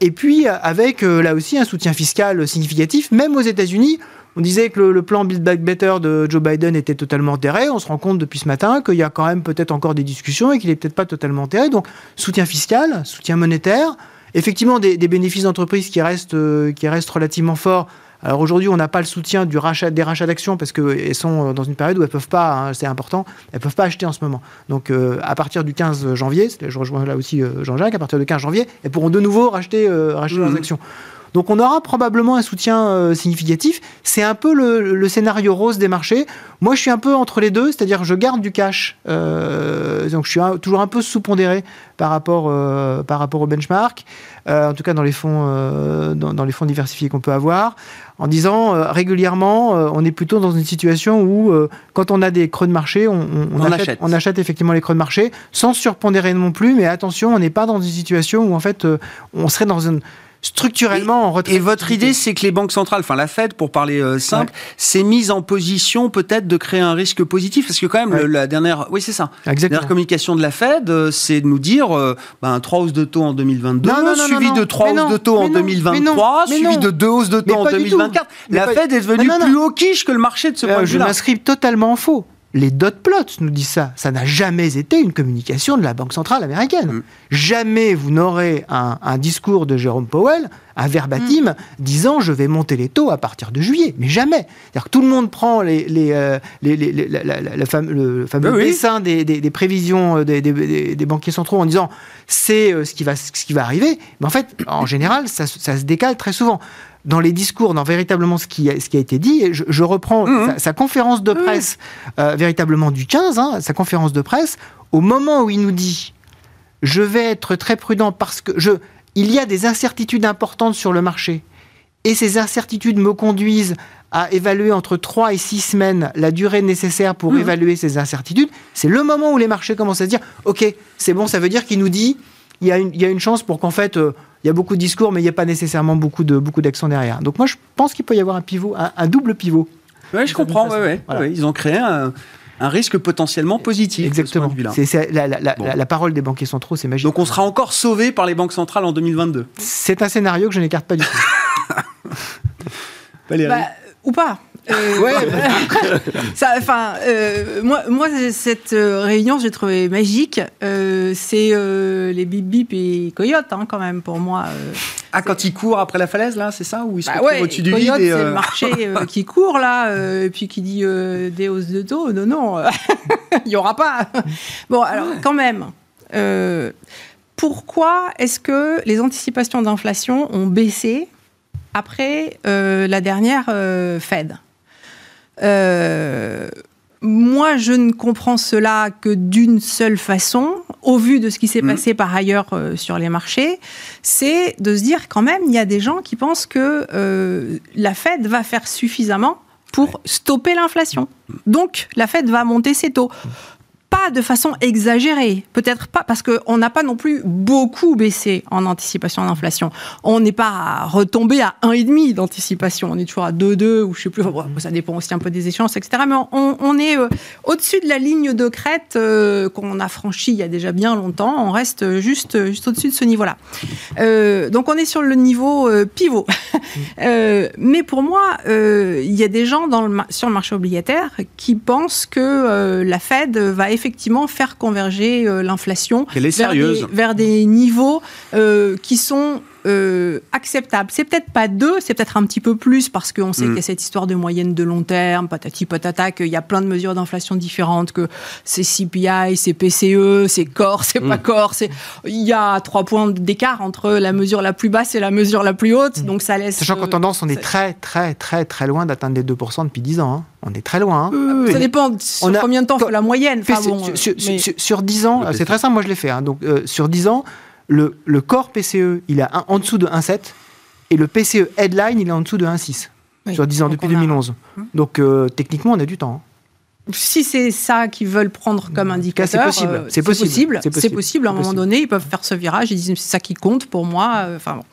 et puis avec là aussi un soutien fiscal significatif même aux États-Unis, on disait que le, plan Build Back Better de Joe Biden était totalement enterré. On se rend compte depuis ce matin qu'il y a quand même peut-être encore des discussions et qu'il n'est peut-être pas totalement enterré. Donc, soutien fiscal, soutien monétaire, effectivement des, bénéfices d'entreprise qui restent, euh, qui restent relativement forts. Alors aujourd'hui, on n'a pas le soutien du rachat, des rachats d'actions parce qu'elles sont dans une période où elles peuvent pas, hein, c'est important, elles peuvent pas acheter en ce moment. Donc euh, à partir du 15 janvier, je rejoins là aussi euh, Jean-Jacques, à partir du 15 janvier, elles pourront de nouveau racheter, racheter leurs mmh. actions. Donc on aura probablement un soutien euh, significatif. C'est un peu le, scénario rose des marchés. Moi, je suis un peu entre les deux, c'est-à-dire je garde du cash. Euh, donc je suis toujours un peu sous-pondéré par rapport, euh, par rapport au benchmark, en tout cas dans les fonds, dans, les fonds diversifiés qu'on peut avoir, en disant régulièrement, on est plutôt dans une situation où quand on a des creux de marché, on, achète, on achète effectivement les creux de marché, sans surpondérer non plus, mais attention, on n'est pas dans une situation où en fait on serait dans une structurellement en retrait. Et votre idée, c'est que les banques centrales, enfin la Fed, pour parler euh, simple, s'est mise en position peut-être de créer un risque positif, parce que quand même la dernière, oui c'est ça, la dernière communication de la Fed, euh, c'est de nous dire euh, ben, 3 hausses de taux en 2022, suivi de 3 hausses de taux en 2023, suivi de 2 hausses de taux en 2024. La Fed est devenue plus haut quiche que le marché de ce point de vue-là. Je m'inscris totalement en faux les dot plots nous disent ça. Ça n'a jamais été une communication de la Banque centrale américaine. Mm. Jamais vous n'aurez un, discours de Jérôme Powell, un verbatim, mm. disant je vais monter les taux à partir de juillet. Mais jamais. C'est-à-dire que tout le monde prend les, le fameux dessin des, prévisions des, banquiers centraux en disant c'est euh, ce, qui va, ce qui va arriver. Mais en fait, en général, ça se décale très souvent dans les discours, dans véritablement ce qui a, ce qui a été dit. Je, reprends mmh. sa, conférence de mmh. presse, euh, véritablement du 15, hein, sa conférence de presse, au moment où il nous dit Je vais être très prudent parce que je, il y a des incertitudes importantes sur le marché. Et ces incertitudes me conduisent à évaluer entre 3 et 6 semaines la durée nécessaire pour mmh. évaluer ces incertitudes. C'est le moment où les marchés commencent à se dire Ok, c'est bon, ça veut dire qu'il nous dit il y, a une, il y a une chance pour qu'en fait. Euh, il y a beaucoup de discours, mais il n'y a pas nécessairement beaucoup de beaucoup derrière. Donc moi, je pense qu'il peut y avoir un pivot, un, double pivot. Oui, je comprends. Ouais, ouais. Ils ont créé un, risque potentiellement positif. Exactement. C'est la, la, la, parole des banquiers centraux, c'est magique. Donc on sera encore sauvé par les banques centrales en 2022. C'est un scénario que je n'écarte pas du tout. Valérie. Bah, ou pas. Euh, ouais. enfin, euh, moi, moi, cette euh, réunion, j'ai trouvé magique. c'est les bip bip et coyote, hein, quand même, pour moi. ah, quand ils courent après la falaise, là, c'est ça Ou ils se bah ouais, au-dessus du vide C'est le marché qui court, là, et puis qui dit des hausses de taux. Non, non, il n'y aura pas. bon, alors, quand même. pourquoi est-ce que les anticipations d'inflation ont baissé après la dernière Fed? Euh, moi, je ne comprends cela que d'une seule façon, au vu de ce qui s'est mmh. passé par ailleurs euh, sur les marchés, c'est de se dire quand même, il y a des gens qui pensent que euh, la Fed va faire suffisamment pour stopper l'inflation. Donc, la Fed va monter ses taux pas de façon exagérée, peut-être pas, parce qu'on n'a pas non plus beaucoup baissé en anticipation d'inflation. On n'est pas retombé à 1,5 d'anticipation, on est toujours à 2,2 ou je sais plus, ça dépend aussi un peu des échéances, etc. Mais on, est euh, au-dessus de la ligne de crête euh, qu'on a franchie il y a déjà bien longtemps, on reste juste, juste au-dessus de ce niveau-là. Euh, donc on est sur le niveau pivot. mais pour moi, il y a des gens dans le, sur le marché obligataire qui pensent que la Fed va effectivement faire converger euh, l'inflation vers, vers, des niveaux euh, qui sont euh, acceptable. C'est peut-être pas deux, c'est peut-être un petit peu plus parce qu'on sait Mm. qu'il y a cette histoire de moyenne de long terme, patati patata, qu'il y a plein de mesures d'inflation différentes, que c'est CPI, c'est PCE, c'est corps, c'est pas corps. c'est- Il y a trois points d'écart entre la mesure la plus basse et la mesure la plus haute, donc ça laisse. Sachant qu'en euh, tendance, on est très, très, très, très loin d'atteindre les 2% depuis 10 ans. hein. On est très loin. hein. Ça dépend sur On a- combien de temps la moyenne. Fait, Enfin, bon, sur, mais- sur- sur 10 ans, c'est très simple, moi je l'ai fait. hein. Donc, euh, sur 10 ans, le, le corps PCE, il est à un- en dessous de 1,7 et le PCE headline, il est en dessous de 1,6 Oui, sur 10 ans, depuis on a- 2011. Donc, euh, techniquement, on a du temps. Si c'est ça qu'ils veulent prendre comme indicateur, c'est possible, euh, c'est possible, C'est c'est possible. possible, À un moment donné, ils peuvent faire ce virage. Ils disent c'est ça qui compte pour moi. euh, Enfin bon.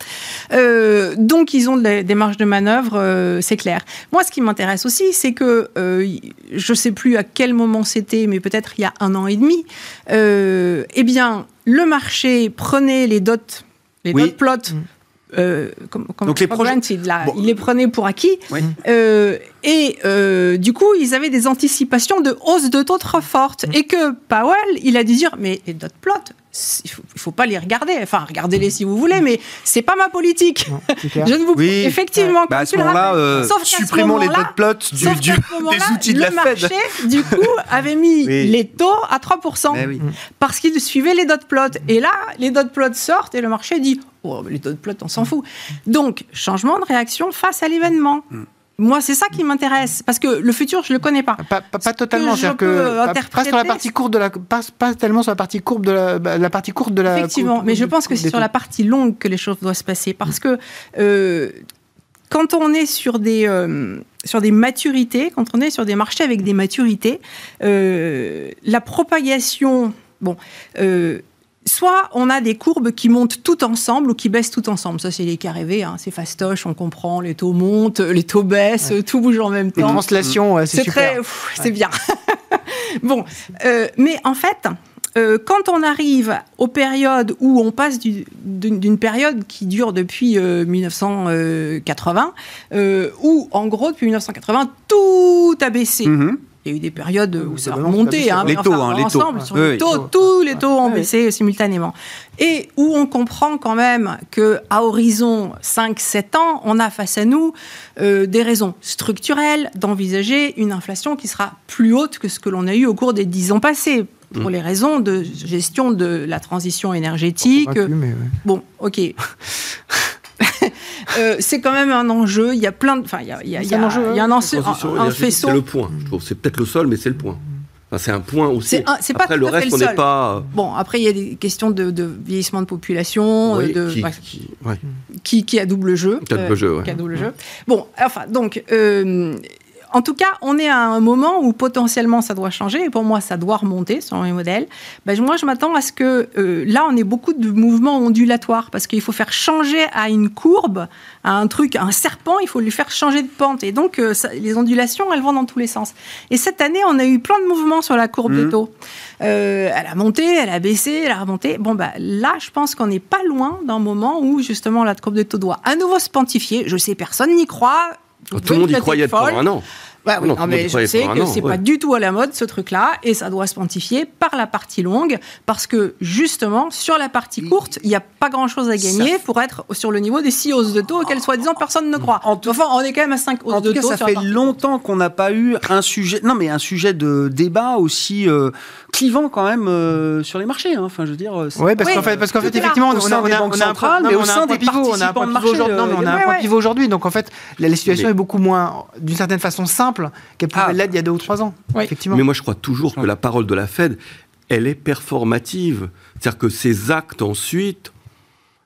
Euh, donc ils ont des, des marges de manœuvre, euh, c'est clair. Moi, ce qui m'intéresse aussi, c'est que euh, je sais plus à quel moment c'était, mais peut-être il y a un an et demi. euh, eh bien, le marché prenait les dots, les Oui. dot plots. Euh, comme, comme Donc les projets- granted, là, Bon. il les prenait pour acquis. Oui. Euh, et euh, du coup, ils avaient des anticipations de hausse de taux trop fortes. Et que Powell, il a dû dire, mais les dot plots, il faut, il faut pas les regarder. Enfin, regardez-les si vous voulez, mais c'est pas ma politique. Non. Je ne vous Oui. effectivement. Bah, à ce le moment-là, euh, Sauf qu'à ce supprimons les plots du, du- des outils de le la Fed. marché, du coup, avait mis Oui. les taux à 3%. Mais oui. Parce qu'il suivait les dot plots. Et là, les dot plots sortent et le marché dit Oh, les dot plots, on s'en fout. Donc, changement de réaction face à l'événement. Moi, c'est ça qui m'intéresse. Parce que le futur, je ne le connais pas. Pas, pas- pas totalement, c'est-à-dire peux que pas- sur la partie courte de la, pas, pas tellement sur la partie courbe de la, bah, la partie courte de la. Effectivement, courbe- mais je pense que c'est sur la partie longue que les choses doivent se passer. Parce que euh, quand on est sur des, euh, sur des maturités, quand on est sur des marchés avec des maturités, euh, la propagation, bon, soit on a des courbes qui montent tout ensemble ou qui baissent tout ensemble. Ça, c'est les cas rêvés, hein, c'est fastoche, on comprend, les taux montent, les taux baissent, tout bouge en même Les temps. translations, ouais, c'est super. c'est bien. bon, euh, mais en fait, euh, quand on arrive aux périodes où on passe du- d'une période qui dure depuis euh, 1980, euh, où en gros depuis 1980 tout a baissé. Mhm. Il y a eu des périodes où ça a remonté, hein, Les taux, enfin, hein, les taux. ensemble, sur Oui, les oui. taux, tous les taux ont Oui. baissé simultanément. Et où on comprend quand même que à horizon 5-7 ans, on a face à nous euh, des raisons structurelles d'envisager une inflation qui sera plus haute que ce que l'on a eu au cours des 10 ans passés, pour les raisons de gestion de la transition énergétique, ouais. Bon, ok. Euh, c'est quand même un enjeu. Il y a plein de. Enfin, il y a, il y a- il y C'est un enjeu, il y a un, faisceau. C'est le point, je trouve. C'est peut-être le sol, mais c'est le point. Enfin, c'est un point aussi. C'est un- c'est pas Après, le reste, le on n'est pas. Bon, après, il y a des questions de, de vieillissement de population, Oui, euh, de, qui, bref, qui- ouais. qui, qui a double jeu. Qui a double jeu, ouais. qui a double jeu. Bon, enfin, donc, euh, en tout cas, on est à un moment où potentiellement ça doit changer, et pour moi, ça doit remonter selon les modèles. Ben, moi, je m'attends à ce que euh, là, on ait beaucoup de mouvements ondulatoires, parce qu'il faut faire changer à une courbe, à un truc, à un serpent, il faut lui faire changer de pente. Et donc, euh, ça- les ondulations, elles vont dans tous les sens. Et cette année, on a eu plein de mouvements sur la courbe Mhm. des taux. Euh, elle a monté, elle a baissé, elle a remonté. Bon, bah, là, je pense qu'on n'est pas loin d'un moment où, justement, la courbe des taux doit à nouveau se pontifier. Je sais, personne n'y croit. Vous Tout le monde y croyait folle. un an. Bah oui, Non, non, mais je sais que c'est ouais. pas du tout à la mode ce truc-là, et ça doit se pontifier par la partie longue, parce que justement, sur la partie courte, il n'y a pas grand-chose à gagner pour être sur le niveau des 6 hausses de taux auxquelles soi-disant personne ne croit. En tout- enfin, on est quand même à 5 hausses En de tout cas, taux. ça fait longtemps qu'on n'a pas eu un sujet, non mais un sujet de débat aussi euh, clivant quand même euh, sur les marchés. hein. Enfin, je veux dire. c'est Ouais, parce Oui, qu'en fait, parce qu'en fait, effectivement, on a, on des a, banques on a un centrales, point- mais non, au on a un sein point des pivot, on a un point de pivot marché, aujourd'hui. Non, mais on a un euh, point ouais, pivot aujourd'hui. Donc en fait, la, la situation Mais- est beaucoup moins, d'une certaine façon, simple qu'elle pouvait Ah. l'être il y a deux ou trois ans. Oui. Effectivement. Mais moi, je crois toujours que la parole de la Fed, elle est performative. C'est-à-dire que ses actes ensuite,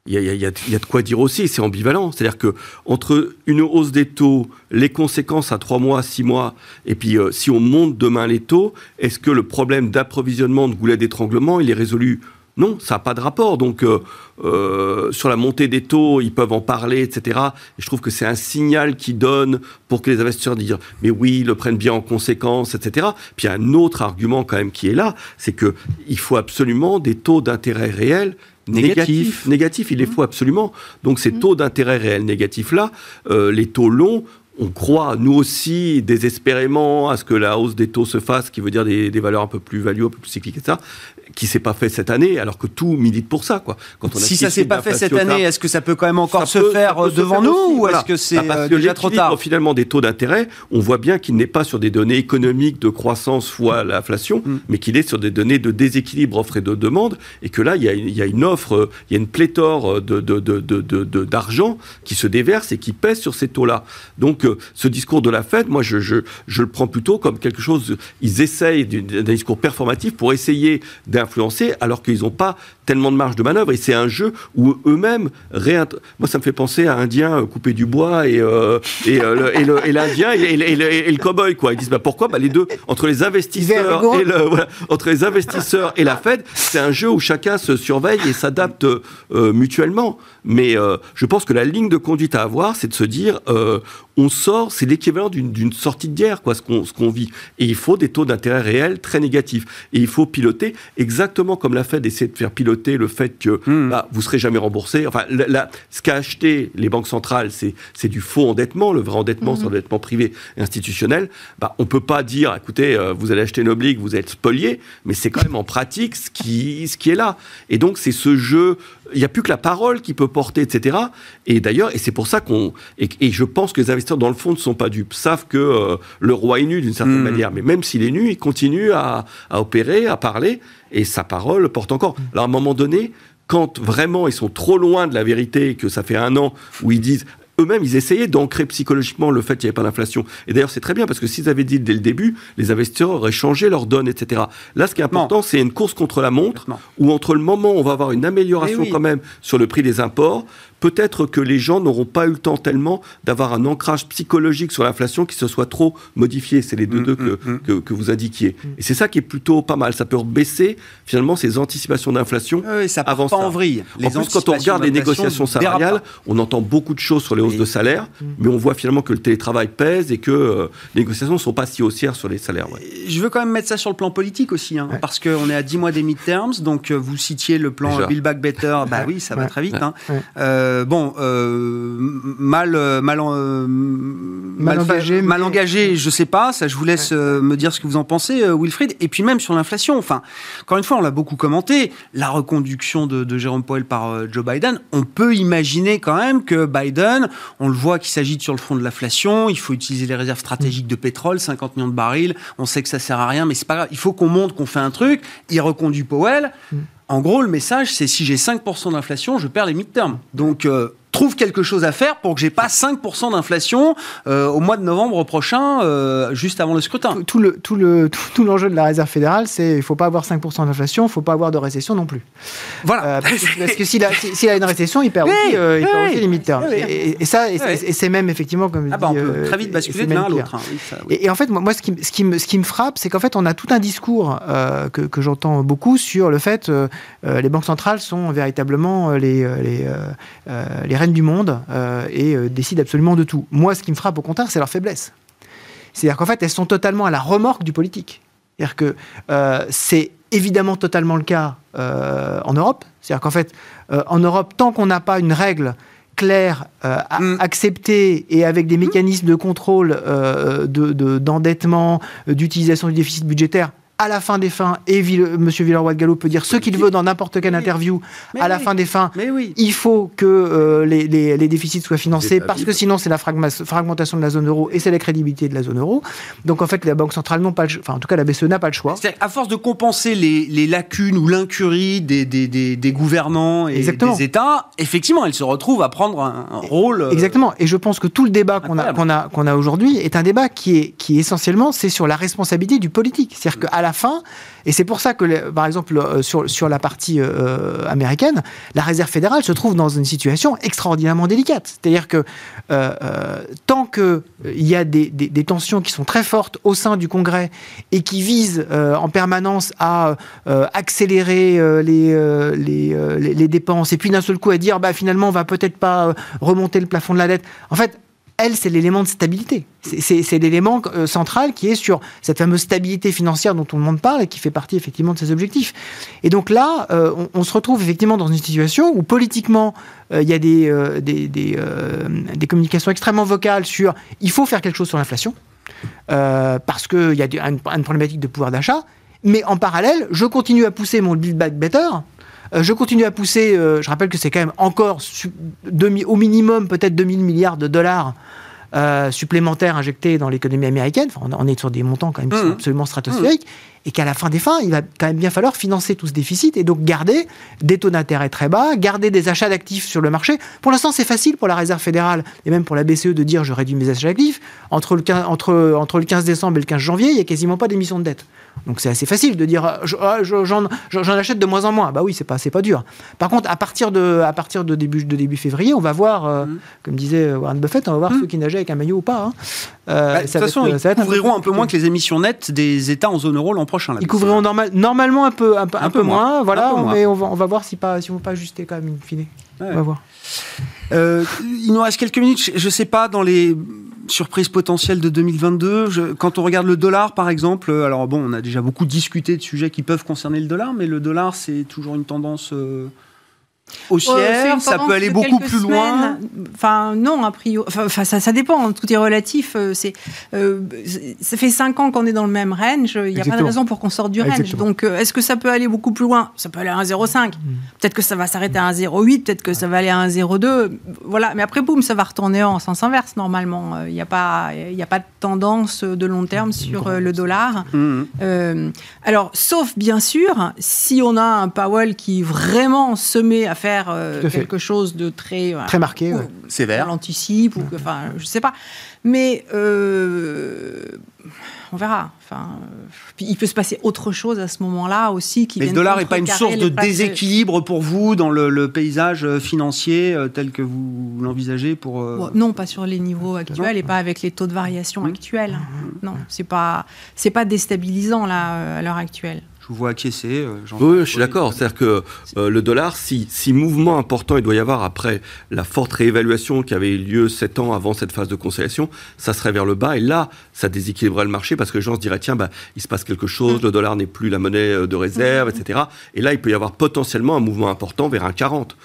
il y a, de quoi dire aussi, c'est ambivalent. C'est-à-dire que entre une hausse des taux, les conséquences à trois mois, six mois, et puis euh, si on monte demain les taux, est-ce que le problème d'approvisionnement de goulet d'étranglement, il est résolu? Non, ça n'a pas de rapport. Donc, euh, euh, sur la montée des taux, ils peuvent en parler, etc. Et je trouve que c'est un signal qui donne pour que les investisseurs disent mais oui, ils le prennent bien en conséquence, etc. Puis un autre argument quand même qui est là, c'est que il faut absolument des taux d'intérêt réels Négatifs. Négatifs, il les faut absolument. Donc ces taux d'intérêt réels négatifs là, euh, les taux longs on croit, nous aussi, désespérément, à ce que la hausse des taux se fasse, qui veut dire des, valeurs un peu plus value, un peu plus cycliques, etc qui s'est pas fait cette année, alors que tout milite pour ça, quoi. Quand on a si ça s'est pas fait cette année, est-ce que ça peut quand même encore se faire euh, devant nous, ou est-ce que c'est bah, euh, déjà trop tard Finalement, des taux d'intérêt, on voit bien qu'il n'est pas sur des données économiques de croissance fois l'inflation, mm. mais qu'il est sur des données de déséquilibre offre et de demande, et que là, il y a, il y a une offre, il y a une pléthore de, de, de, d'argent qui se déverse et qui pèse sur ces taux-là. Donc, euh, ce discours de la Fed, moi, je, je, je, le prends plutôt comme quelque chose. Ils essayent d'un discours performatif pour essayer d'influencer, alors qu'ils n'ont pas tellement de marge de manœuvre. Et c'est un jeu où eux-mêmes Moi, ça me fait penser à Indien euh, coupé du bois et, euh, et, et l'Indien et, le cow-boy, quoi. Ils disent bah, pourquoi? Bah, Les deux, entre les investisseurs et le, entre les investisseurs et la Fed, c'est un jeu où chacun se surveille et s'adapte mutuellement. Mais je pense que la ligne de conduite à avoir, c'est de se dire, euh, on sort, c'est l'équivalent d'une sortie de guerre, quoi, ce qu'on vit. Et il faut des taux d'intérêt réels très négatifs. Et il faut piloter exactement comme la Fed essaie de faire piloter le fait que hmm. bah, vous serez jamais remboursé. Enfin, ce qu'a acheté les banques centrales, c'est du faux endettement. Le vrai endettement, c'est hmm. l'endettement privé et institutionnel. Bah, on peut pas dire, écoutez, euh, vous allez acheter une oblique, vous êtes spolié, mais c'est quand même en pratique ce qui, ce qui est là. Et donc, c'est ce jeu il n'y a plus que la parole qui peut porter, etc. Et d'ailleurs, et c'est pour ça qu'on. Et, je pense que les investisseurs, dans le fond, ne sont pas dupes, savent que euh, le roi est nu d'une certaine hmm. manière. Mais même s'il est nu, il continue à, à, opérer, à parler, et sa parole porte encore. Alors, à un moment donné, quand vraiment ils sont trop loin de la vérité, que ça fait un an où ils disent eux-mêmes, ils essayaient d'ancrer psychologiquement le fait qu'il n'y avait pas d'inflation. Et d'ailleurs, c'est très bien parce que s'ils avaient dit dès le début, les investisseurs auraient changé leurs donnes, etc. Là, ce qui est important, c'est une course contre la montre où entre le moment où on va avoir une amélioration eh quand même sur le prix des imports, peut-être que les gens n'auront pas eu le temps tellement d'avoir un ancrage psychologique sur l'inflation qui se soit trop modifié. C'est les deux, mm, deux que, mm, mm. que, vous indiquiez. Et c'est ça qui est plutôt pas mal. Ça peut baisser finalement ces anticipations d'inflation. Oui, ça avant pas en vrille. en plus, quand on regarde les négociations salariales, on entend beaucoup de choses sur les hausses de salaire, mais on voit finalement que le télétravail pèse et que euh, les négociations ne sont pas si haussières sur les salaires. Je veux quand même mettre ça sur le plan politique aussi, hein, parce qu'on est à 10 mois des midterms, donc euh, vous citiez le plan Build Back Better, bah oui, ça va très vite. Hein. Euh, euh, bon, euh, mal, euh, mal, mal, engagé, mal engagé, je sais pas. Ça, je vous laisse me dire ce que vous en pensez, Wilfried. Et puis même sur l'inflation. Enfin, encore une fois, on l'a beaucoup commenté. La reconduction de, Jérôme Powell par Joe Biden. On peut imaginer quand même que Biden, on le voit qu'il s'agit sur le front de l'inflation. Il faut utiliser les réserves stratégiques de pétrole, 50 millions de barils. On sait que ça sert à rien, mais c'est pas grave. Il faut qu'on montre qu'on fait un truc. Il reconduit Powell. Mm. En gros, le message, c'est si j'ai 5% d'inflation, je perds les midterms. Donc, euh, trouve quelque chose à faire pour que j'ai pas 5% d'inflation euh, au mois de novembre prochain, euh, juste avant le scrutin. Tout, le, tout, le, tout, l'enjeu de la réserve fédérale, c'est il faut pas avoir 5% d'inflation, il faut pas avoir de récession non plus. Voilà. Euh, parce, que s'il a, a, une récession, il perd aussi, il perd aussi les midterms. Et, ça, et, c'est même effectivement, comme ah bah, on peut très vite basculer de l'un à l'autre. Hein. et, en fait, moi, ce, qui, ce, qui me, ce qui me frappe, c'est qu'en fait, on a tout un discours que, que j'entends beaucoup sur le fait que les banques centrales sont véritablement les, les, les reines du monde euh, et euh, décident absolument de tout. Moi, ce qui me frappe au contraire, c'est leur faiblesse. C'est-à-dire qu'en fait, elles sont totalement à la remorque du politique. C'est-à-dire que euh, c'est évidemment totalement le cas en Europe. C'est-à-dire qu'en fait, en Europe, tant qu'on n'a pas une règle claire, mm. acceptée et avec des mécanismes de contrôle d'endettement, d'utilisation du déficit budgétaire, à la fin des fins, et M. Villeroy de Gallo peut dire ce qu'il veut dans n'importe quelle interview, à la fin des fins, il faut que euh, les, déficits soient financés, parce que sinon c'est la fragmentation de la zone euro et c'est la crédibilité de la zone euro. Donc en fait, la Banque centrale n'ont pas le enfin en tout cas la BCE n'a pas le choix. À force de compenser les, lacunes ou l'incurie des, des, gouvernants et des États, effectivement, elle se retrouve à prendre un, rôle. Euh, Exactement. Et je pense que tout le débat qu'on a, qu'on a, qu'on a aujourd'hui est un débat qui est, qui essentiellement, c'est sur la responsabilité du politique. C'est-à-dire qu'à la fin, et c'est pour ça que, par exemple, euh, sur, la partie euh, américaine, la réserve fédérale se trouve dans une situation extraordinairement délicate. C'est-à-dire que euh, tant qu'il y a des, tensions qui sont très fortes au sein du Congrès et qui visent en permanence à accélérer les, dépenses, et puis d'un seul coup à dire, bah, finalement, on va peut-être pas remonter le plafond de la dette. En fait, elle, c'est l'élément de stabilité. C'est l'élément euh, central qui est sur cette fameuse stabilité financière dont tout le monde parle et qui fait partie effectivement de ses objectifs. Et donc là, euh, on, se retrouve effectivement dans une situation où politiquement, euh, il y a des, des, communications extrêmement vocales sur il faut faire quelque chose sur l'inflation, parce qu'il y a une, une problématique de pouvoir d'achat. Mais en parallèle, je continue à pousser mon Build Back Better je continue à pousser, euh, je rappelle que c'est quand même encore au minimum peut-être 2000 milliards de dollars euh, supplémentaires injectés dans l'économie américaine. Enfin, on est sur des montants quand même mmh. absolument stratosphériques. Mmh. Et qu'à la fin des fins, il va quand même bien falloir financer tout ce déficit et donc garder des taux d'intérêt très bas, garder des achats d'actifs sur le marché. Pour l'instant, c'est facile pour la Réserve fédérale et même pour la BCE de dire je réduis mes achats d'actifs. Entre le, entre, entre le 15 décembre et le 15 janvier, il n'y a quasiment pas d'émission de dette. Donc c'est assez facile de dire ah, ah, j'en achète de moins en moins. Bah oui, c'est pas c'est pas dur. Par contre, à partir de à partir de début de début février, on va voir, euh, mmh. comme disait Warren Buffett, on va voir mmh. ceux qui nageaient avec un maillot ou pas. Hein. Euh, bah, de toute façon, ils couvriront un peu, moins que les émissions nettes des États en zone euro l'an prochain. ils couvriront normal, normalement un peu un, peu, moins, voilà. Mais on va on va voir si pas si on va pas ajuster quand même in fine. On va voir. Euh, il nous reste quelques minutes. Je ne sais pas dans les surprise potentielle de 2022 Quand on regarde le dollar, par exemple, euh, alors bon, on a déjà beaucoup discuté de sujets qui peuvent concerner le dollar, mais le dollar, c'est toujours une tendance euh, haussière, ça peut aller beaucoup plus loin. Enfin, non, a priori. Enfin, ça, ça dépend. Tout est relatif. Euh, c'est, euh, ça fait 5 ans qu'on est dans le même range. Il n'y a pas de raison pour qu'on sorte du range. Donc, euh, est-ce que ça peut aller beaucoup plus loin? Ça peut aller à 1,05. Mm. Peut-être que ça va s'arrêter à 1,08. Peut-être que ça va aller à 1,02. Voilà. Mais après, boum, ça va retourner en sens inverse normalement. Il n'y a pas, il n'y a pas de tendance de long terme sur le dollar. Mm. alors, sauf bien sûr, si on a un Powell qui vraiment se met à faire euh, quelque chose de très très marqué, sévère, l'anticipe ou enfin je sais pas, mais euh, on verra. Enfin, il peut se passer autre chose à ce moment-là aussi. Qui mais le dollar n'est pas une source de déséquilibre pour vous dans le, paysage euh, financier tel que vous l'envisagez pour. non, pas sur les niveaux actuels et pas avec les taux de variation mmh. actuels. Mmh. Non, c'est pas c'est pas déstabilisant là à l'heure actuelle vous vois acquiescer. Euh, oui, je suis d'accord. C'est-à-dire que euh, le dollar, si, si, mouvement important il doit y avoir après la forte réévaluation qui avait eu lieu sept ans avant cette phase de conciliation, ça serait vers le bas. Et là, ça déséquilibrerait le marché parce que les gens se diraient tiens, bah, il se passe quelque chose, mm. le dollar n'est plus la monnaie euh, de réserve, mm. etc. Et là, il peut y avoir potentiellement un mouvement important vers un 40.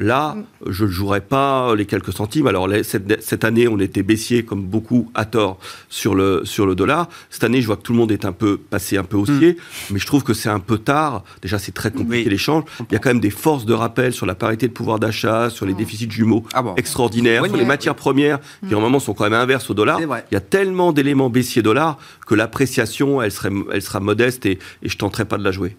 Là, je ne jouerai pas les quelques centimes. Alors, cette, année, on était baissier, comme beaucoup, à tort, sur le, sur le dollar. Cette année, je vois que tout le monde est un peu passé un peu haussier, hmm. mais je trouve que c'est un peu tard. Déjà, c'est très compliqué l'échange. Il y a quand même des forces de rappel sur la parité de pouvoir d'achat, sur les hmm. déficits jumeaux ah extraordinaires, sur les matières premières, qui hmm. normalement sont quand même inverses au dollar. Il y a tellement d'éléments baissiers dollar que l'appréciation, elle, serait, elle sera modeste et, et je tenterai pas de la jouer.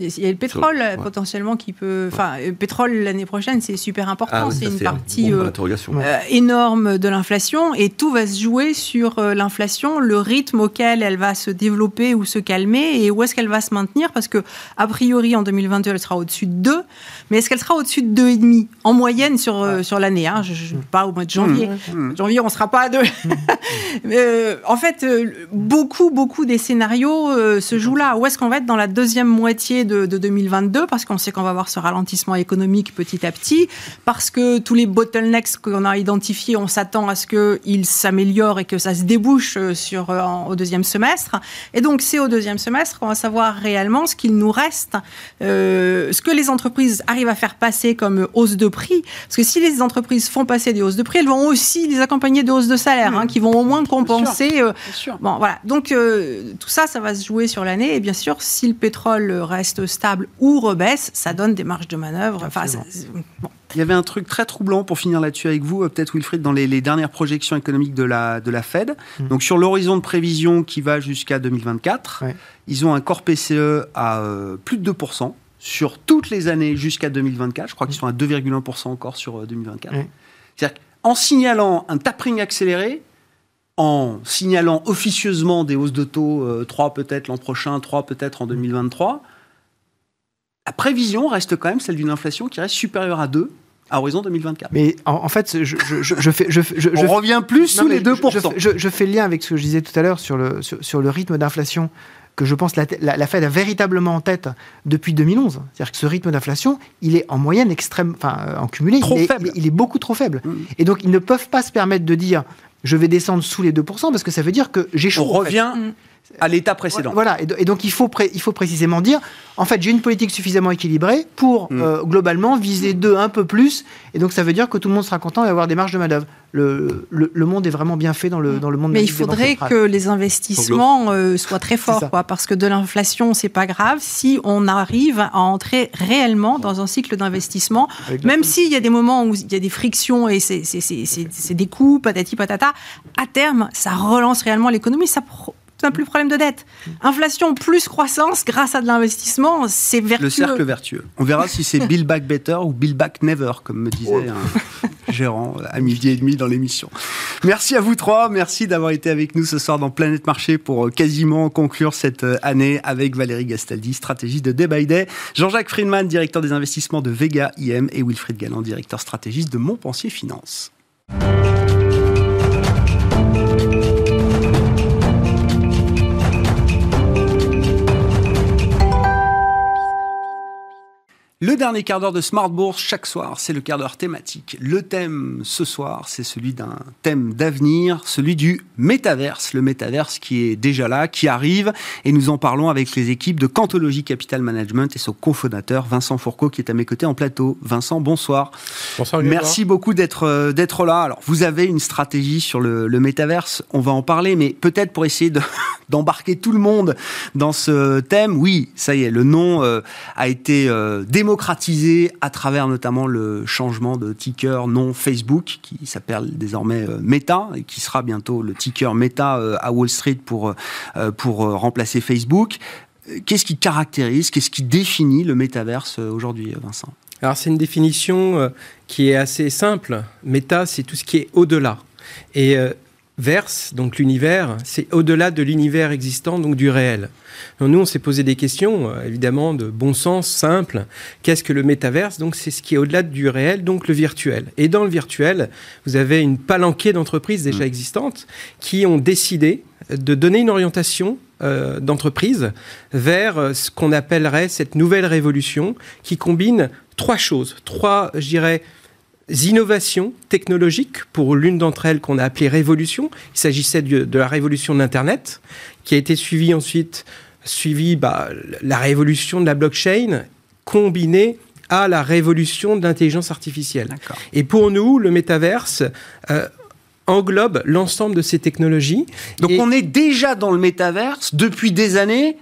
Il y a le pétrole potentiellement qui peut. Enfin, le pétrole l'année prochaine, c'est super important. Ah c'est une partie euh, euh, énorme de l'inflation et tout va se jouer sur euh, l'inflation, le rythme auquel elle va se développer ou se calmer et où est-ce qu'elle va se maintenir parce que a priori en 2022 elle sera au-dessus de 2, mais est-ce qu'elle sera au-dessus de 2,5 en moyenne sur, sur l'année hein, Je ne pas au mois de janvier. Mmh. Mmh. Janvier, on ne sera pas à 2. Mmh. en fait, beaucoup, beaucoup des scénarios se jouent là. Où est-ce qu'on va être dans la deuxième moitié de, 2022 parce qu'on sait qu'on va avoir ce ralentissement économique petit à petit, parce que tous les bottlenecks qu'on a identifiés, on s'attend à ce qu'ils s'améliorent et que ça se débouche euh, sur, euh, au deuxième semestre. Et donc c'est au deuxième semestre qu'on va savoir réellement ce qu'il nous reste, euh, ce que les entreprises arrivent à faire passer comme hausse de prix. Parce que si les entreprises font passer des hausses de prix, elles vont aussi les accompagner de hausses de salaire, hein, qui vont au moins compenser. Bon, voilà. Donc tout ça, ça va se jouer sur l'année. Et bien sûr, si le pétrole reste stable ou rebaisse, ça donne des marges de manœuvre. Enfin, Il y avait un truc très troublant pour finir là-dessus avec vous, euh, peut-être Wilfried, dans les, dernières projections économiques de la, de la Fed. Mmh. Donc sur l'horizon de prévision qui va jusqu'à 2024, ils ont un corps PCE à euh, plus de 2% sur toutes les années jusqu'à 2024. Je crois qu'ils sont à 2,1% encore sur 2024. Euh, C'est-à-dire qu'en signalant un tapering accéléré, en signalant officieusement des hausses de taux, 3 peut-être l'an prochain, 3 peut-être en 2023, la prévision reste quand même celle d'une inflation qui reste supérieure à 2 à horizon 2024. Mais en, fait, je, fais, On revient plus sous les 2%. Je, fais le lien avec ce que je disais tout à l'heure sur le, sur, le rythme d'inflation que je pense la, la, Fed a véritablement en tête depuis 2011. C'est-à-dire que ce rythme d'inflation, il est en moyenne extrême, enfin en cumulé, trop il, est, faible. Il, est, beaucoup trop faible. Mmh. Et donc ils ne peuvent pas se permettre de dire je vais descendre sous les 2% parce que ça veut dire que j'échoue. On revient à l'état précédent. Voilà, et, donc il faut, il faut précisément dire, en fait, j'ai une politique suffisamment équilibrée pour mm. euh, globalement viser deux un peu plus, et donc ça veut dire que tout le monde sera content d'avoir des marges de manœuvre. Le, le, le, monde est vraiment bien fait dans le, dans le monde. Mais il faudrait que les investissements euh, soient très forts, quoi, parce que de l'inflation, c'est pas grave si on arrive à entrer réellement dans un cycle d'investissement, même s'il y a des moments où il y a des frictions et c'est des coûts, patati patata. À terme, ça relance réellement l'économie, ça plus problème de dette. Inflation plus croissance grâce à de l'investissement, c'est vertueux. Le cercle vertueux. On verra si c'est Bill Back Better ou Bill Back Never, comme me disait un gérant à midi et demi dans l'émission. Merci à vous trois. Merci d'avoir été avec nous ce soir dans Planète Marché pour quasiment conclure cette année avec Valérie Gastaldi, stratégiste de Day by Day, Jean-Jacques Friedman, directeur des investissements de Vega IM et Wilfried Galland, directeur stratégiste de Montpensier Finance. Le dernier quart d'heure de Smart Bourse, chaque soir, c'est le quart d'heure thématique. Le thème ce soir, c'est celui d'un thème d'avenir, celui du métaverse. Le métaverse qui est déjà là, qui arrive, et nous en parlons avec les équipes de Cantologie Capital Management et son cofondateur Vincent Fourcault qui est à mes côtés en plateau. Vincent, bonsoir. Bonsoir. Merci beaucoup d'être d'être là. Alors, vous avez une stratégie sur le, le métaverse, on va en parler, mais peut-être pour essayer d'embarquer tout le monde dans ce thème. Oui, ça y est, le nom euh, a été euh, démocratisé démocratisé à travers notamment le changement de ticker non Facebook qui s'appelle désormais Meta et qui sera bientôt le ticker Meta à Wall Street pour, pour remplacer Facebook. Qu'est-ce qui caractérise, qu'est-ce qui définit le métaverse aujourd'hui, Vincent? Alors c'est une définition qui est assez simple. Meta, c'est tout ce qui est au-delà. Et verse, donc l'univers, c'est au-delà de l'univers existant, donc du réel. Donc nous, on s'est posé des questions, euh, évidemment, de bon sens, simple. Qu'est-ce que le métaverse? Donc, c'est ce qui est au-delà du réel, donc le virtuel. Et dans le virtuel, vous avez une palanquée d'entreprises déjà mmh. existantes qui ont décidé de donner une orientation euh, d'entreprise vers euh, ce qu'on appellerait cette nouvelle révolution qui combine trois choses, trois, je dirais, innovations technologiques pour l'une d'entre elles qu'on a appelée révolution. Il s'agissait de, de, la révolution de l'Internet, qui a été suivie ensuite, suivie bah, la révolution de la blockchain, combinée à la révolution de l'intelligence artificielle. Et pour nous, le métaverse euh, englobe l'ensemble de ces technologies. Donc on est déjà dans le métaverse depuis des années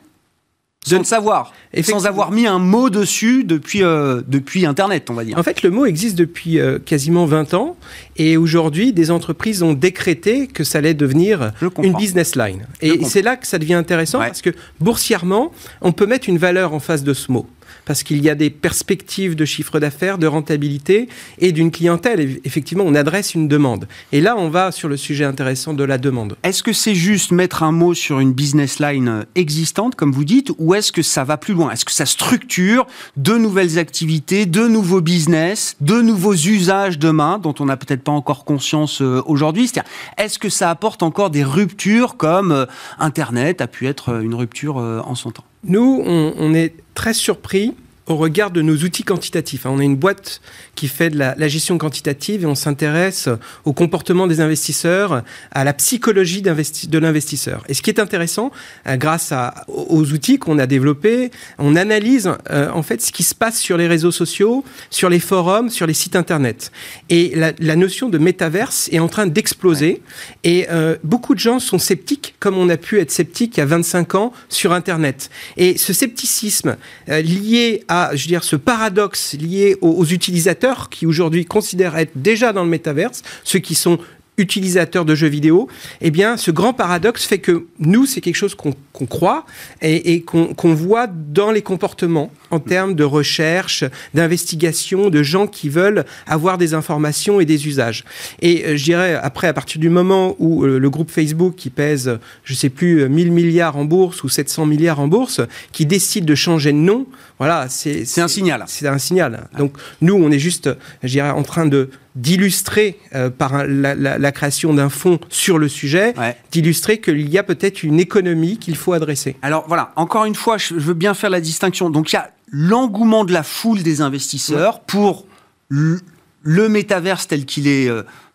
de ne savoir, sans avoir mis un mot dessus depuis, euh, depuis Internet, on va dire. En fait, le mot existe depuis euh, quasiment 20 ans, et aujourd'hui, des entreprises ont décrété que ça allait devenir une business line. Et c'est là que ça devient intéressant, ouais. parce que boursièrement, on peut mettre une valeur en face de ce mot parce qu'il y a des perspectives de chiffre d'affaires, de rentabilité et d'une clientèle. Effectivement, on adresse une demande. Et là, on va sur le sujet intéressant de la demande. Est-ce que c'est juste mettre un mot sur une business line existante, comme vous dites, ou est-ce que ça va plus loin? Est-ce que ça structure de nouvelles activités, de nouveaux business, de nouveaux usages demain, dont on n'a peut-être pas encore conscience aujourd'hui? C'est-à-dire, est-ce que ça apporte encore des ruptures comme Internet a pu être une rupture en son temps? Nous, on, on, est très surpris au regard de nos outils quantitatifs. On est une boîte qui fait de la, la gestion quantitative et on s'intéresse au comportement des investisseurs, à la psychologie de l'investisseur. Et ce qui est intéressant, euh, grâce à, aux outils qu'on a développés, on analyse euh, en fait ce qui se passe sur les réseaux sociaux, sur les forums, sur les sites internet. Et la, la notion de métaverse est en train d'exploser. Ouais. Et euh, beaucoup de gens sont sceptiques, comme on a pu être sceptique il y a 25 ans sur Internet. Et ce scepticisme euh, lié à je veux ce paradoxe lié aux, aux utilisateurs qui aujourd'hui considèrent être déjà dans le métaverse, ceux qui sont utilisateurs de jeux vidéo, eh bien, ce grand paradoxe fait que nous, c'est quelque chose qu'on qu croit et, et qu'on qu voit dans les comportements en termes de recherche, d'investigation, de gens qui veulent avoir des informations et des usages. Et euh, je dirais, après, à partir du moment où euh, le groupe Facebook, qui pèse, je sais plus, 1000 milliards en bourse ou 700 milliards en bourse, qui décide de changer de nom, voilà, c'est un signal. C'est un signal. Donc, nous, on est juste, je dirais, en train de d'illustrer par la, création d'un fonds sur le sujet, d'illustrer qu'il y a peut-être une économie qu'il faut adresser. Alors voilà, encore une fois, je veux bien faire la distinction. Donc il y a l'engouement de la foule des investisseurs pour le métaverse tel qu'il est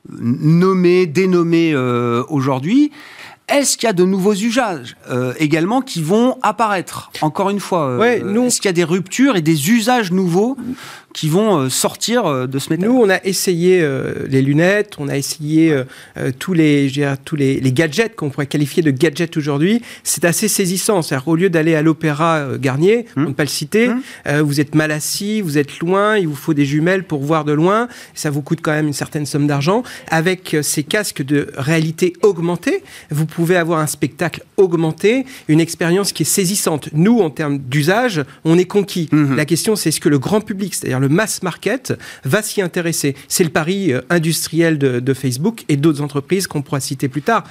nommé, dénommé aujourd'hui. Est-ce qu'il y a de nouveaux usages euh, également qui vont apparaître? Encore une fois, euh, est-ce qu'il y a des ruptures et des usages nouveaux qui vont euh, sortir euh, de ce métal. Nous, on a essayé euh, les lunettes, on a essayé tous, les, tous les, gadgets qu'on pourrait qualifier de gadgets aujourd'hui. C'est assez saisissant. C'est-à-dire, au lieu d'aller à l'Opéra Garnier, pour hum. ne pas le citer, hum. vous êtes mal assis, vous êtes loin, il vous faut des jumelles pour voir de loin. Ça vous coûte quand même une certaine somme d'argent. Avec ces casques de réalité augmentée, vous pouvez avoir un spectacle augmenté, une expérience qui est saisissante. Nous, en termes d'usage, on est conquis. Hum, La question, c'est est-ce que le grand public, c'est-à-dire le mass market va s'y intéresser. C'est le pari euh, industriel de, Facebook et d'autres entreprises qu'on pourra citer plus tard.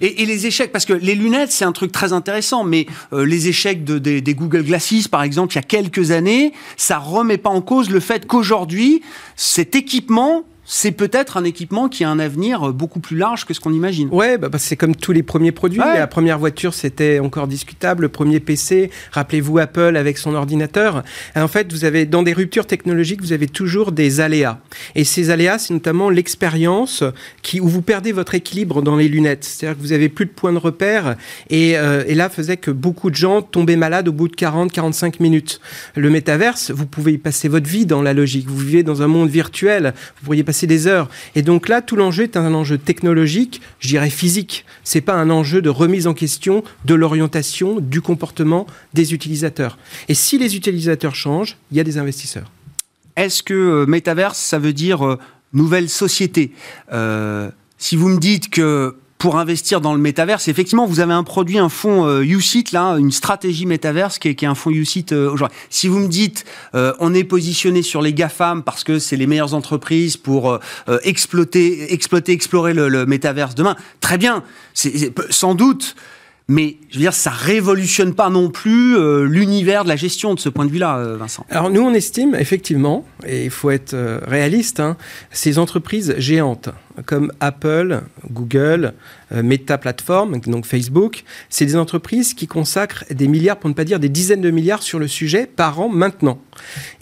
Et, les échecs, parce que les lunettes, c'est un truc très intéressant, mais euh, les échecs de, des, Google Glasses, par exemple, il y a quelques années, ça remet pas en cause le fait qu'aujourd'hui, cet équipement c'est peut-être un équipement qui a un avenir beaucoup plus large que ce qu'on imagine. Ouais, bah, bah, c'est comme tous les premiers produits. La première voiture, c'était encore discutable. Le premier PC, rappelez-vous Apple avec son ordinateur. En fait, vous avez dans des ruptures technologiques, vous avez toujours des aléas. Et ces aléas, c'est notamment l'expérience qui où vous perdez votre équilibre dans les lunettes. C'est-à-dire que vous avez plus de points de repère. Et, euh, et là, faisait que beaucoup de gens tombaient malades au bout de 40-45 minutes. Le métaverse, vous pouvez y passer votre vie dans la logique. Vous vivez dans un monde virtuel. Vous pourriez passer des heures. Et donc là, tout l'enjeu est un enjeu technologique, je dirais physique. C'est pas un enjeu de remise en question de l'orientation, du comportement des utilisateurs. Et si les utilisateurs changent, il y a des investisseurs. Est-ce que euh, métaverse, ça veut dire euh, nouvelle société? Euh, Si vous me dites que pour investir dans le métaverse. Effectivement, vous avez un produit, un fonds euh, là, une stratégie métaverse qui est, un fonds UCIT euh, aujourd'hui. Si vous me dites, euh, on est positionné sur les GAFAM parce que c'est les meilleures entreprises pour euh, exploiter, exploiter, explorer le, le métaverse demain, très bien, c'est sans doute. Mais je veux révolutionne pas non plus euh, l'univers de la gestion de ce point de vue-là, euh, Vincent. Alors nous, on estime effectivement, et il faut être euh, réaliste, hein, ces entreprises géantes comme Apple, Google, Meta Platform, donc Facebook, c'est des entreprises qui consacrent des milliards, pour ne pas dire des dizaines de milliards sur le sujet par an maintenant.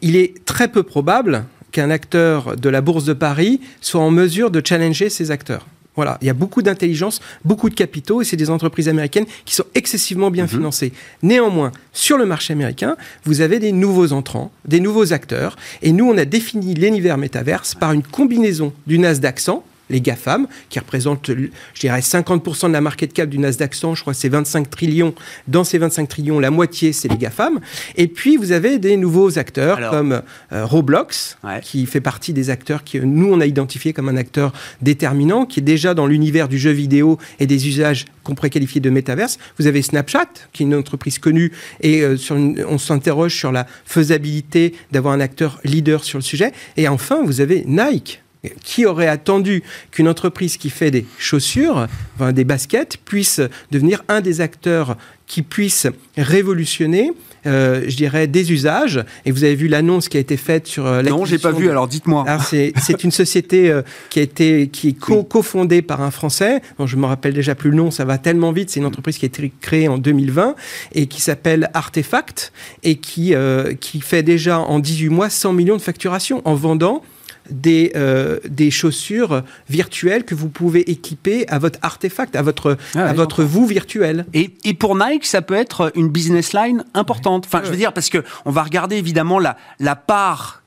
Il est très peu probable qu'un acteur de la Bourse de Paris soit en mesure de challenger ces acteurs. Voilà, il y a beaucoup d'intelligence, beaucoup de capitaux, et c'est des entreprises américaines qui sont excessivement bien mhm. financées. Néanmoins, sur le marché américain, vous avez des nouveaux entrants, des nouveaux acteurs, et nous, on a défini l'univers métaverse par une combinaison du Nasdaq 100, les GAFAM, qui représentent, je dirais, 50% de la market cap du Nasdaq 100, je crois c'est 25 trillions. Dans ces 25 trillions, la moitié, c'est les GAFAM. Et puis, vous avez des nouveaux acteurs comme euh, Roblox, qui fait partie des acteurs que nous, on a identifié comme un acteur déterminant, qui est déjà dans l'univers du jeu vidéo et des usages qu'on pourrait qualifier de métaverse. Vous avez Snapchat, qui est une entreprise connue, et euh, sur on s'interroge sur la faisabilité d'avoir un acteur leader sur le sujet. Et enfin, vous avez Nike qui aurait attendu qu'une entreprise qui fait des chaussures, des baskets, puisse devenir un des acteurs qui puisse révolutionner euh, je dirais, des usages? Et vous avez vu l'annonce qui a été faite sur euh, Non, j'ai pas vu. Alors dites-moi. C'est une société euh, qui a été qui est cofondée par un Français. Bon, je me rappelle déjà plus le nom. Ça va tellement vite. C'est une entreprise qui a été créée en 2020 et qui s'appelle Artefact et qui qui fait déjà en 18 mois 100 millions de facturations en vendant des, euh, des chaussures virtuelles que vous pouvez équiper à votre artefact, à votre, ah à votre vous virtuel. Et, et, pour Nike, ça peut être une business line importante. Enfin, je veux dire, parce que on va regarder évidemment la, la part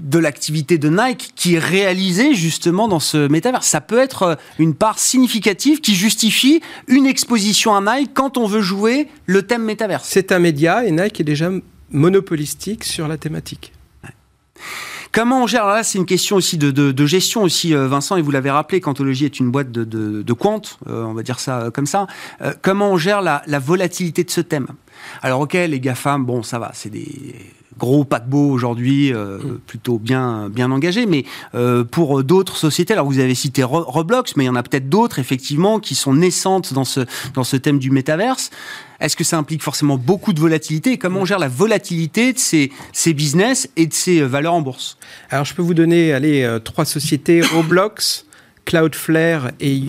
de l'activité de Nike qui est réalisée justement dans ce métavers. Ça peut être une part significative qui justifie une exposition à Nike quand on veut jouer le thème métavers. C'est un média et Nike est déjà monopolistique sur la thématique. Comment on gère? Alors là, c'est une question aussi de, gestion aussi, euh, Vincent, et vous l'avez rappelé, Quantologie est une boîte de, de, comptes, euh, on va dire ça euh, comme ça. comment on gère la, volatilité de ce thème? Alors ok, les GAFAM, bon, ça va, c'est des gros paquebots aujourd'hui, mm. plutôt bien, bien engagés, mais pour d'autres sociétés, alors vous avez cité Roblox, mais il y en a peut-être d'autres, effectivement, qui sont naissantes dans ce, dans ce thème du métaverse. Est-ce que ça implique forcément beaucoup de volatilité? Et comment on gère la volatilité de ces, ces business et de ces valeurs en bourse? Alors je peux vous donner allez, trois sociétés, Roblox, Cloudflare et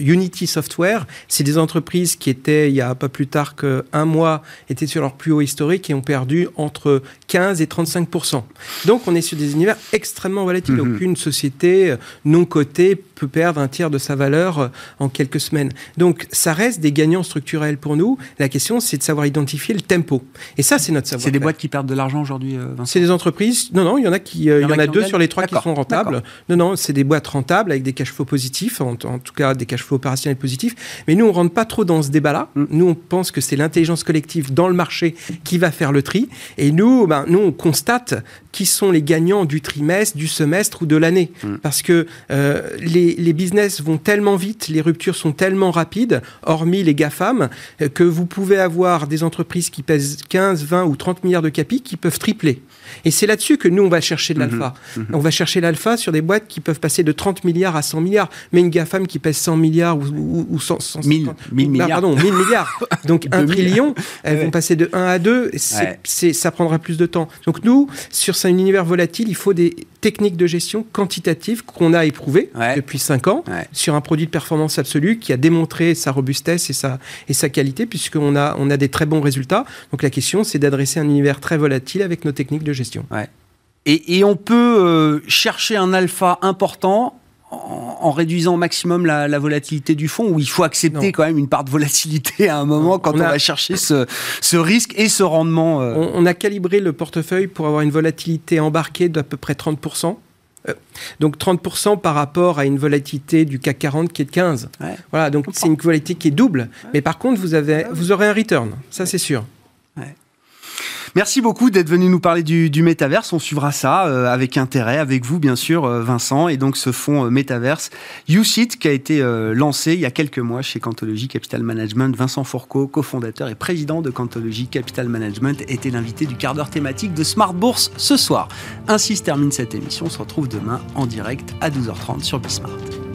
Unity Software, c'est des entreprises qui étaient, il y a pas plus tard qu'un mois, étaient sur leur plus haut historique et ont perdu entre 15 et 35% Donc on est sur des univers extrêmement volatiles. Mhm. Aucune société euh, non cotée peut perdre un tiers de sa valeur euh, en quelques semaines. Donc ça reste des gagnants structurels pour nous. La question, c'est de savoir identifier le tempo. Et ça, c'est notre savoir. C'est des boîtes qui perdent de l'argent aujourd'hui, euh, C'est des entreprises. Non, non, il y en a qui, il y, en a, deux sur les trois qui sont rentables. Non, non, c'est des boîtes rentables avec des cash flows positifs, en, tout cas des cash flows opérationnels positifs. Mais nous, on rentre pas trop dans ce débat-là. Mm. Nous, on pense que c'est l'intelligence collective dans le marché qui va faire le tri. Et nous, ben, nous, on constate qui sont les gagnants du trimestre, du semestre ou de l'année. Mm. Parce que euh, les, les, business vont tellement vite, les ruptures sont tellement rapides, hormis les GAFAM, euh, que vous pouvez avoir des entreprises qui pèsent 15, 20 ou 30 milliards de capi qui peuvent tripler. Et c'est là-dessus que nous, on va chercher de l'alpha. Mm-hmm. Mm-hmm. On va chercher l'alpha sur des boîtes qui peuvent passer de 30 milliards à 100 milliards. Mais une GAFAM qui pèse 100 milliards ou, ou, 100, 100 1000, milliards. Pardon, 1000 milliards. Donc 1 trillion, elles vont passer de 1 à 2. C'est, ça prendra plus de temps. Donc nous, sur un univers volatile, il faut des techniques de gestion quantitatives qu'on a éprouvées depuis 5 ans sur un produit de performance absolue qui a démontré sa robustesse et sa, et sa qualité, puisqu'on a, on a des très bons résultats. Donc la question, c'est d'adresser un univers très volatile avec nos techniques de gestion. Et, et, on peut euh, chercher un alpha important en, réduisant au maximum la, volatilité du fonds ou il faut accepter quand même une part de volatilité à un moment quand on, va chercher ce, ce, risque et ce rendement euh. On, a calibré le portefeuille pour avoir une volatilité embarquée d'à peu près 30%. Euh, donc 30% par rapport à une volatilité du CAC 40 qui est de 15. Voilà, donc c'est une volatilité qui est double. Mais par contre, vous, avez, vous aurez un return, ça c'est sûr. Merci beaucoup d'être venu nous parler du, du métaverse. On suivra ça euh, avec intérêt, avec vous bien sûr, euh, Vincent, et donc ce fonds euh, métaverse YouSit qui a été lancé il y a quelques mois chez Cantology Capital Management. Vincent Fourcault, cofondateur et président de Cantology Capital Management, était l'invité du quart d'heure thématique de Smart Bourse ce soir. Ainsi se termine cette émission. On se retrouve demain en direct à 12h30 sur Bismart.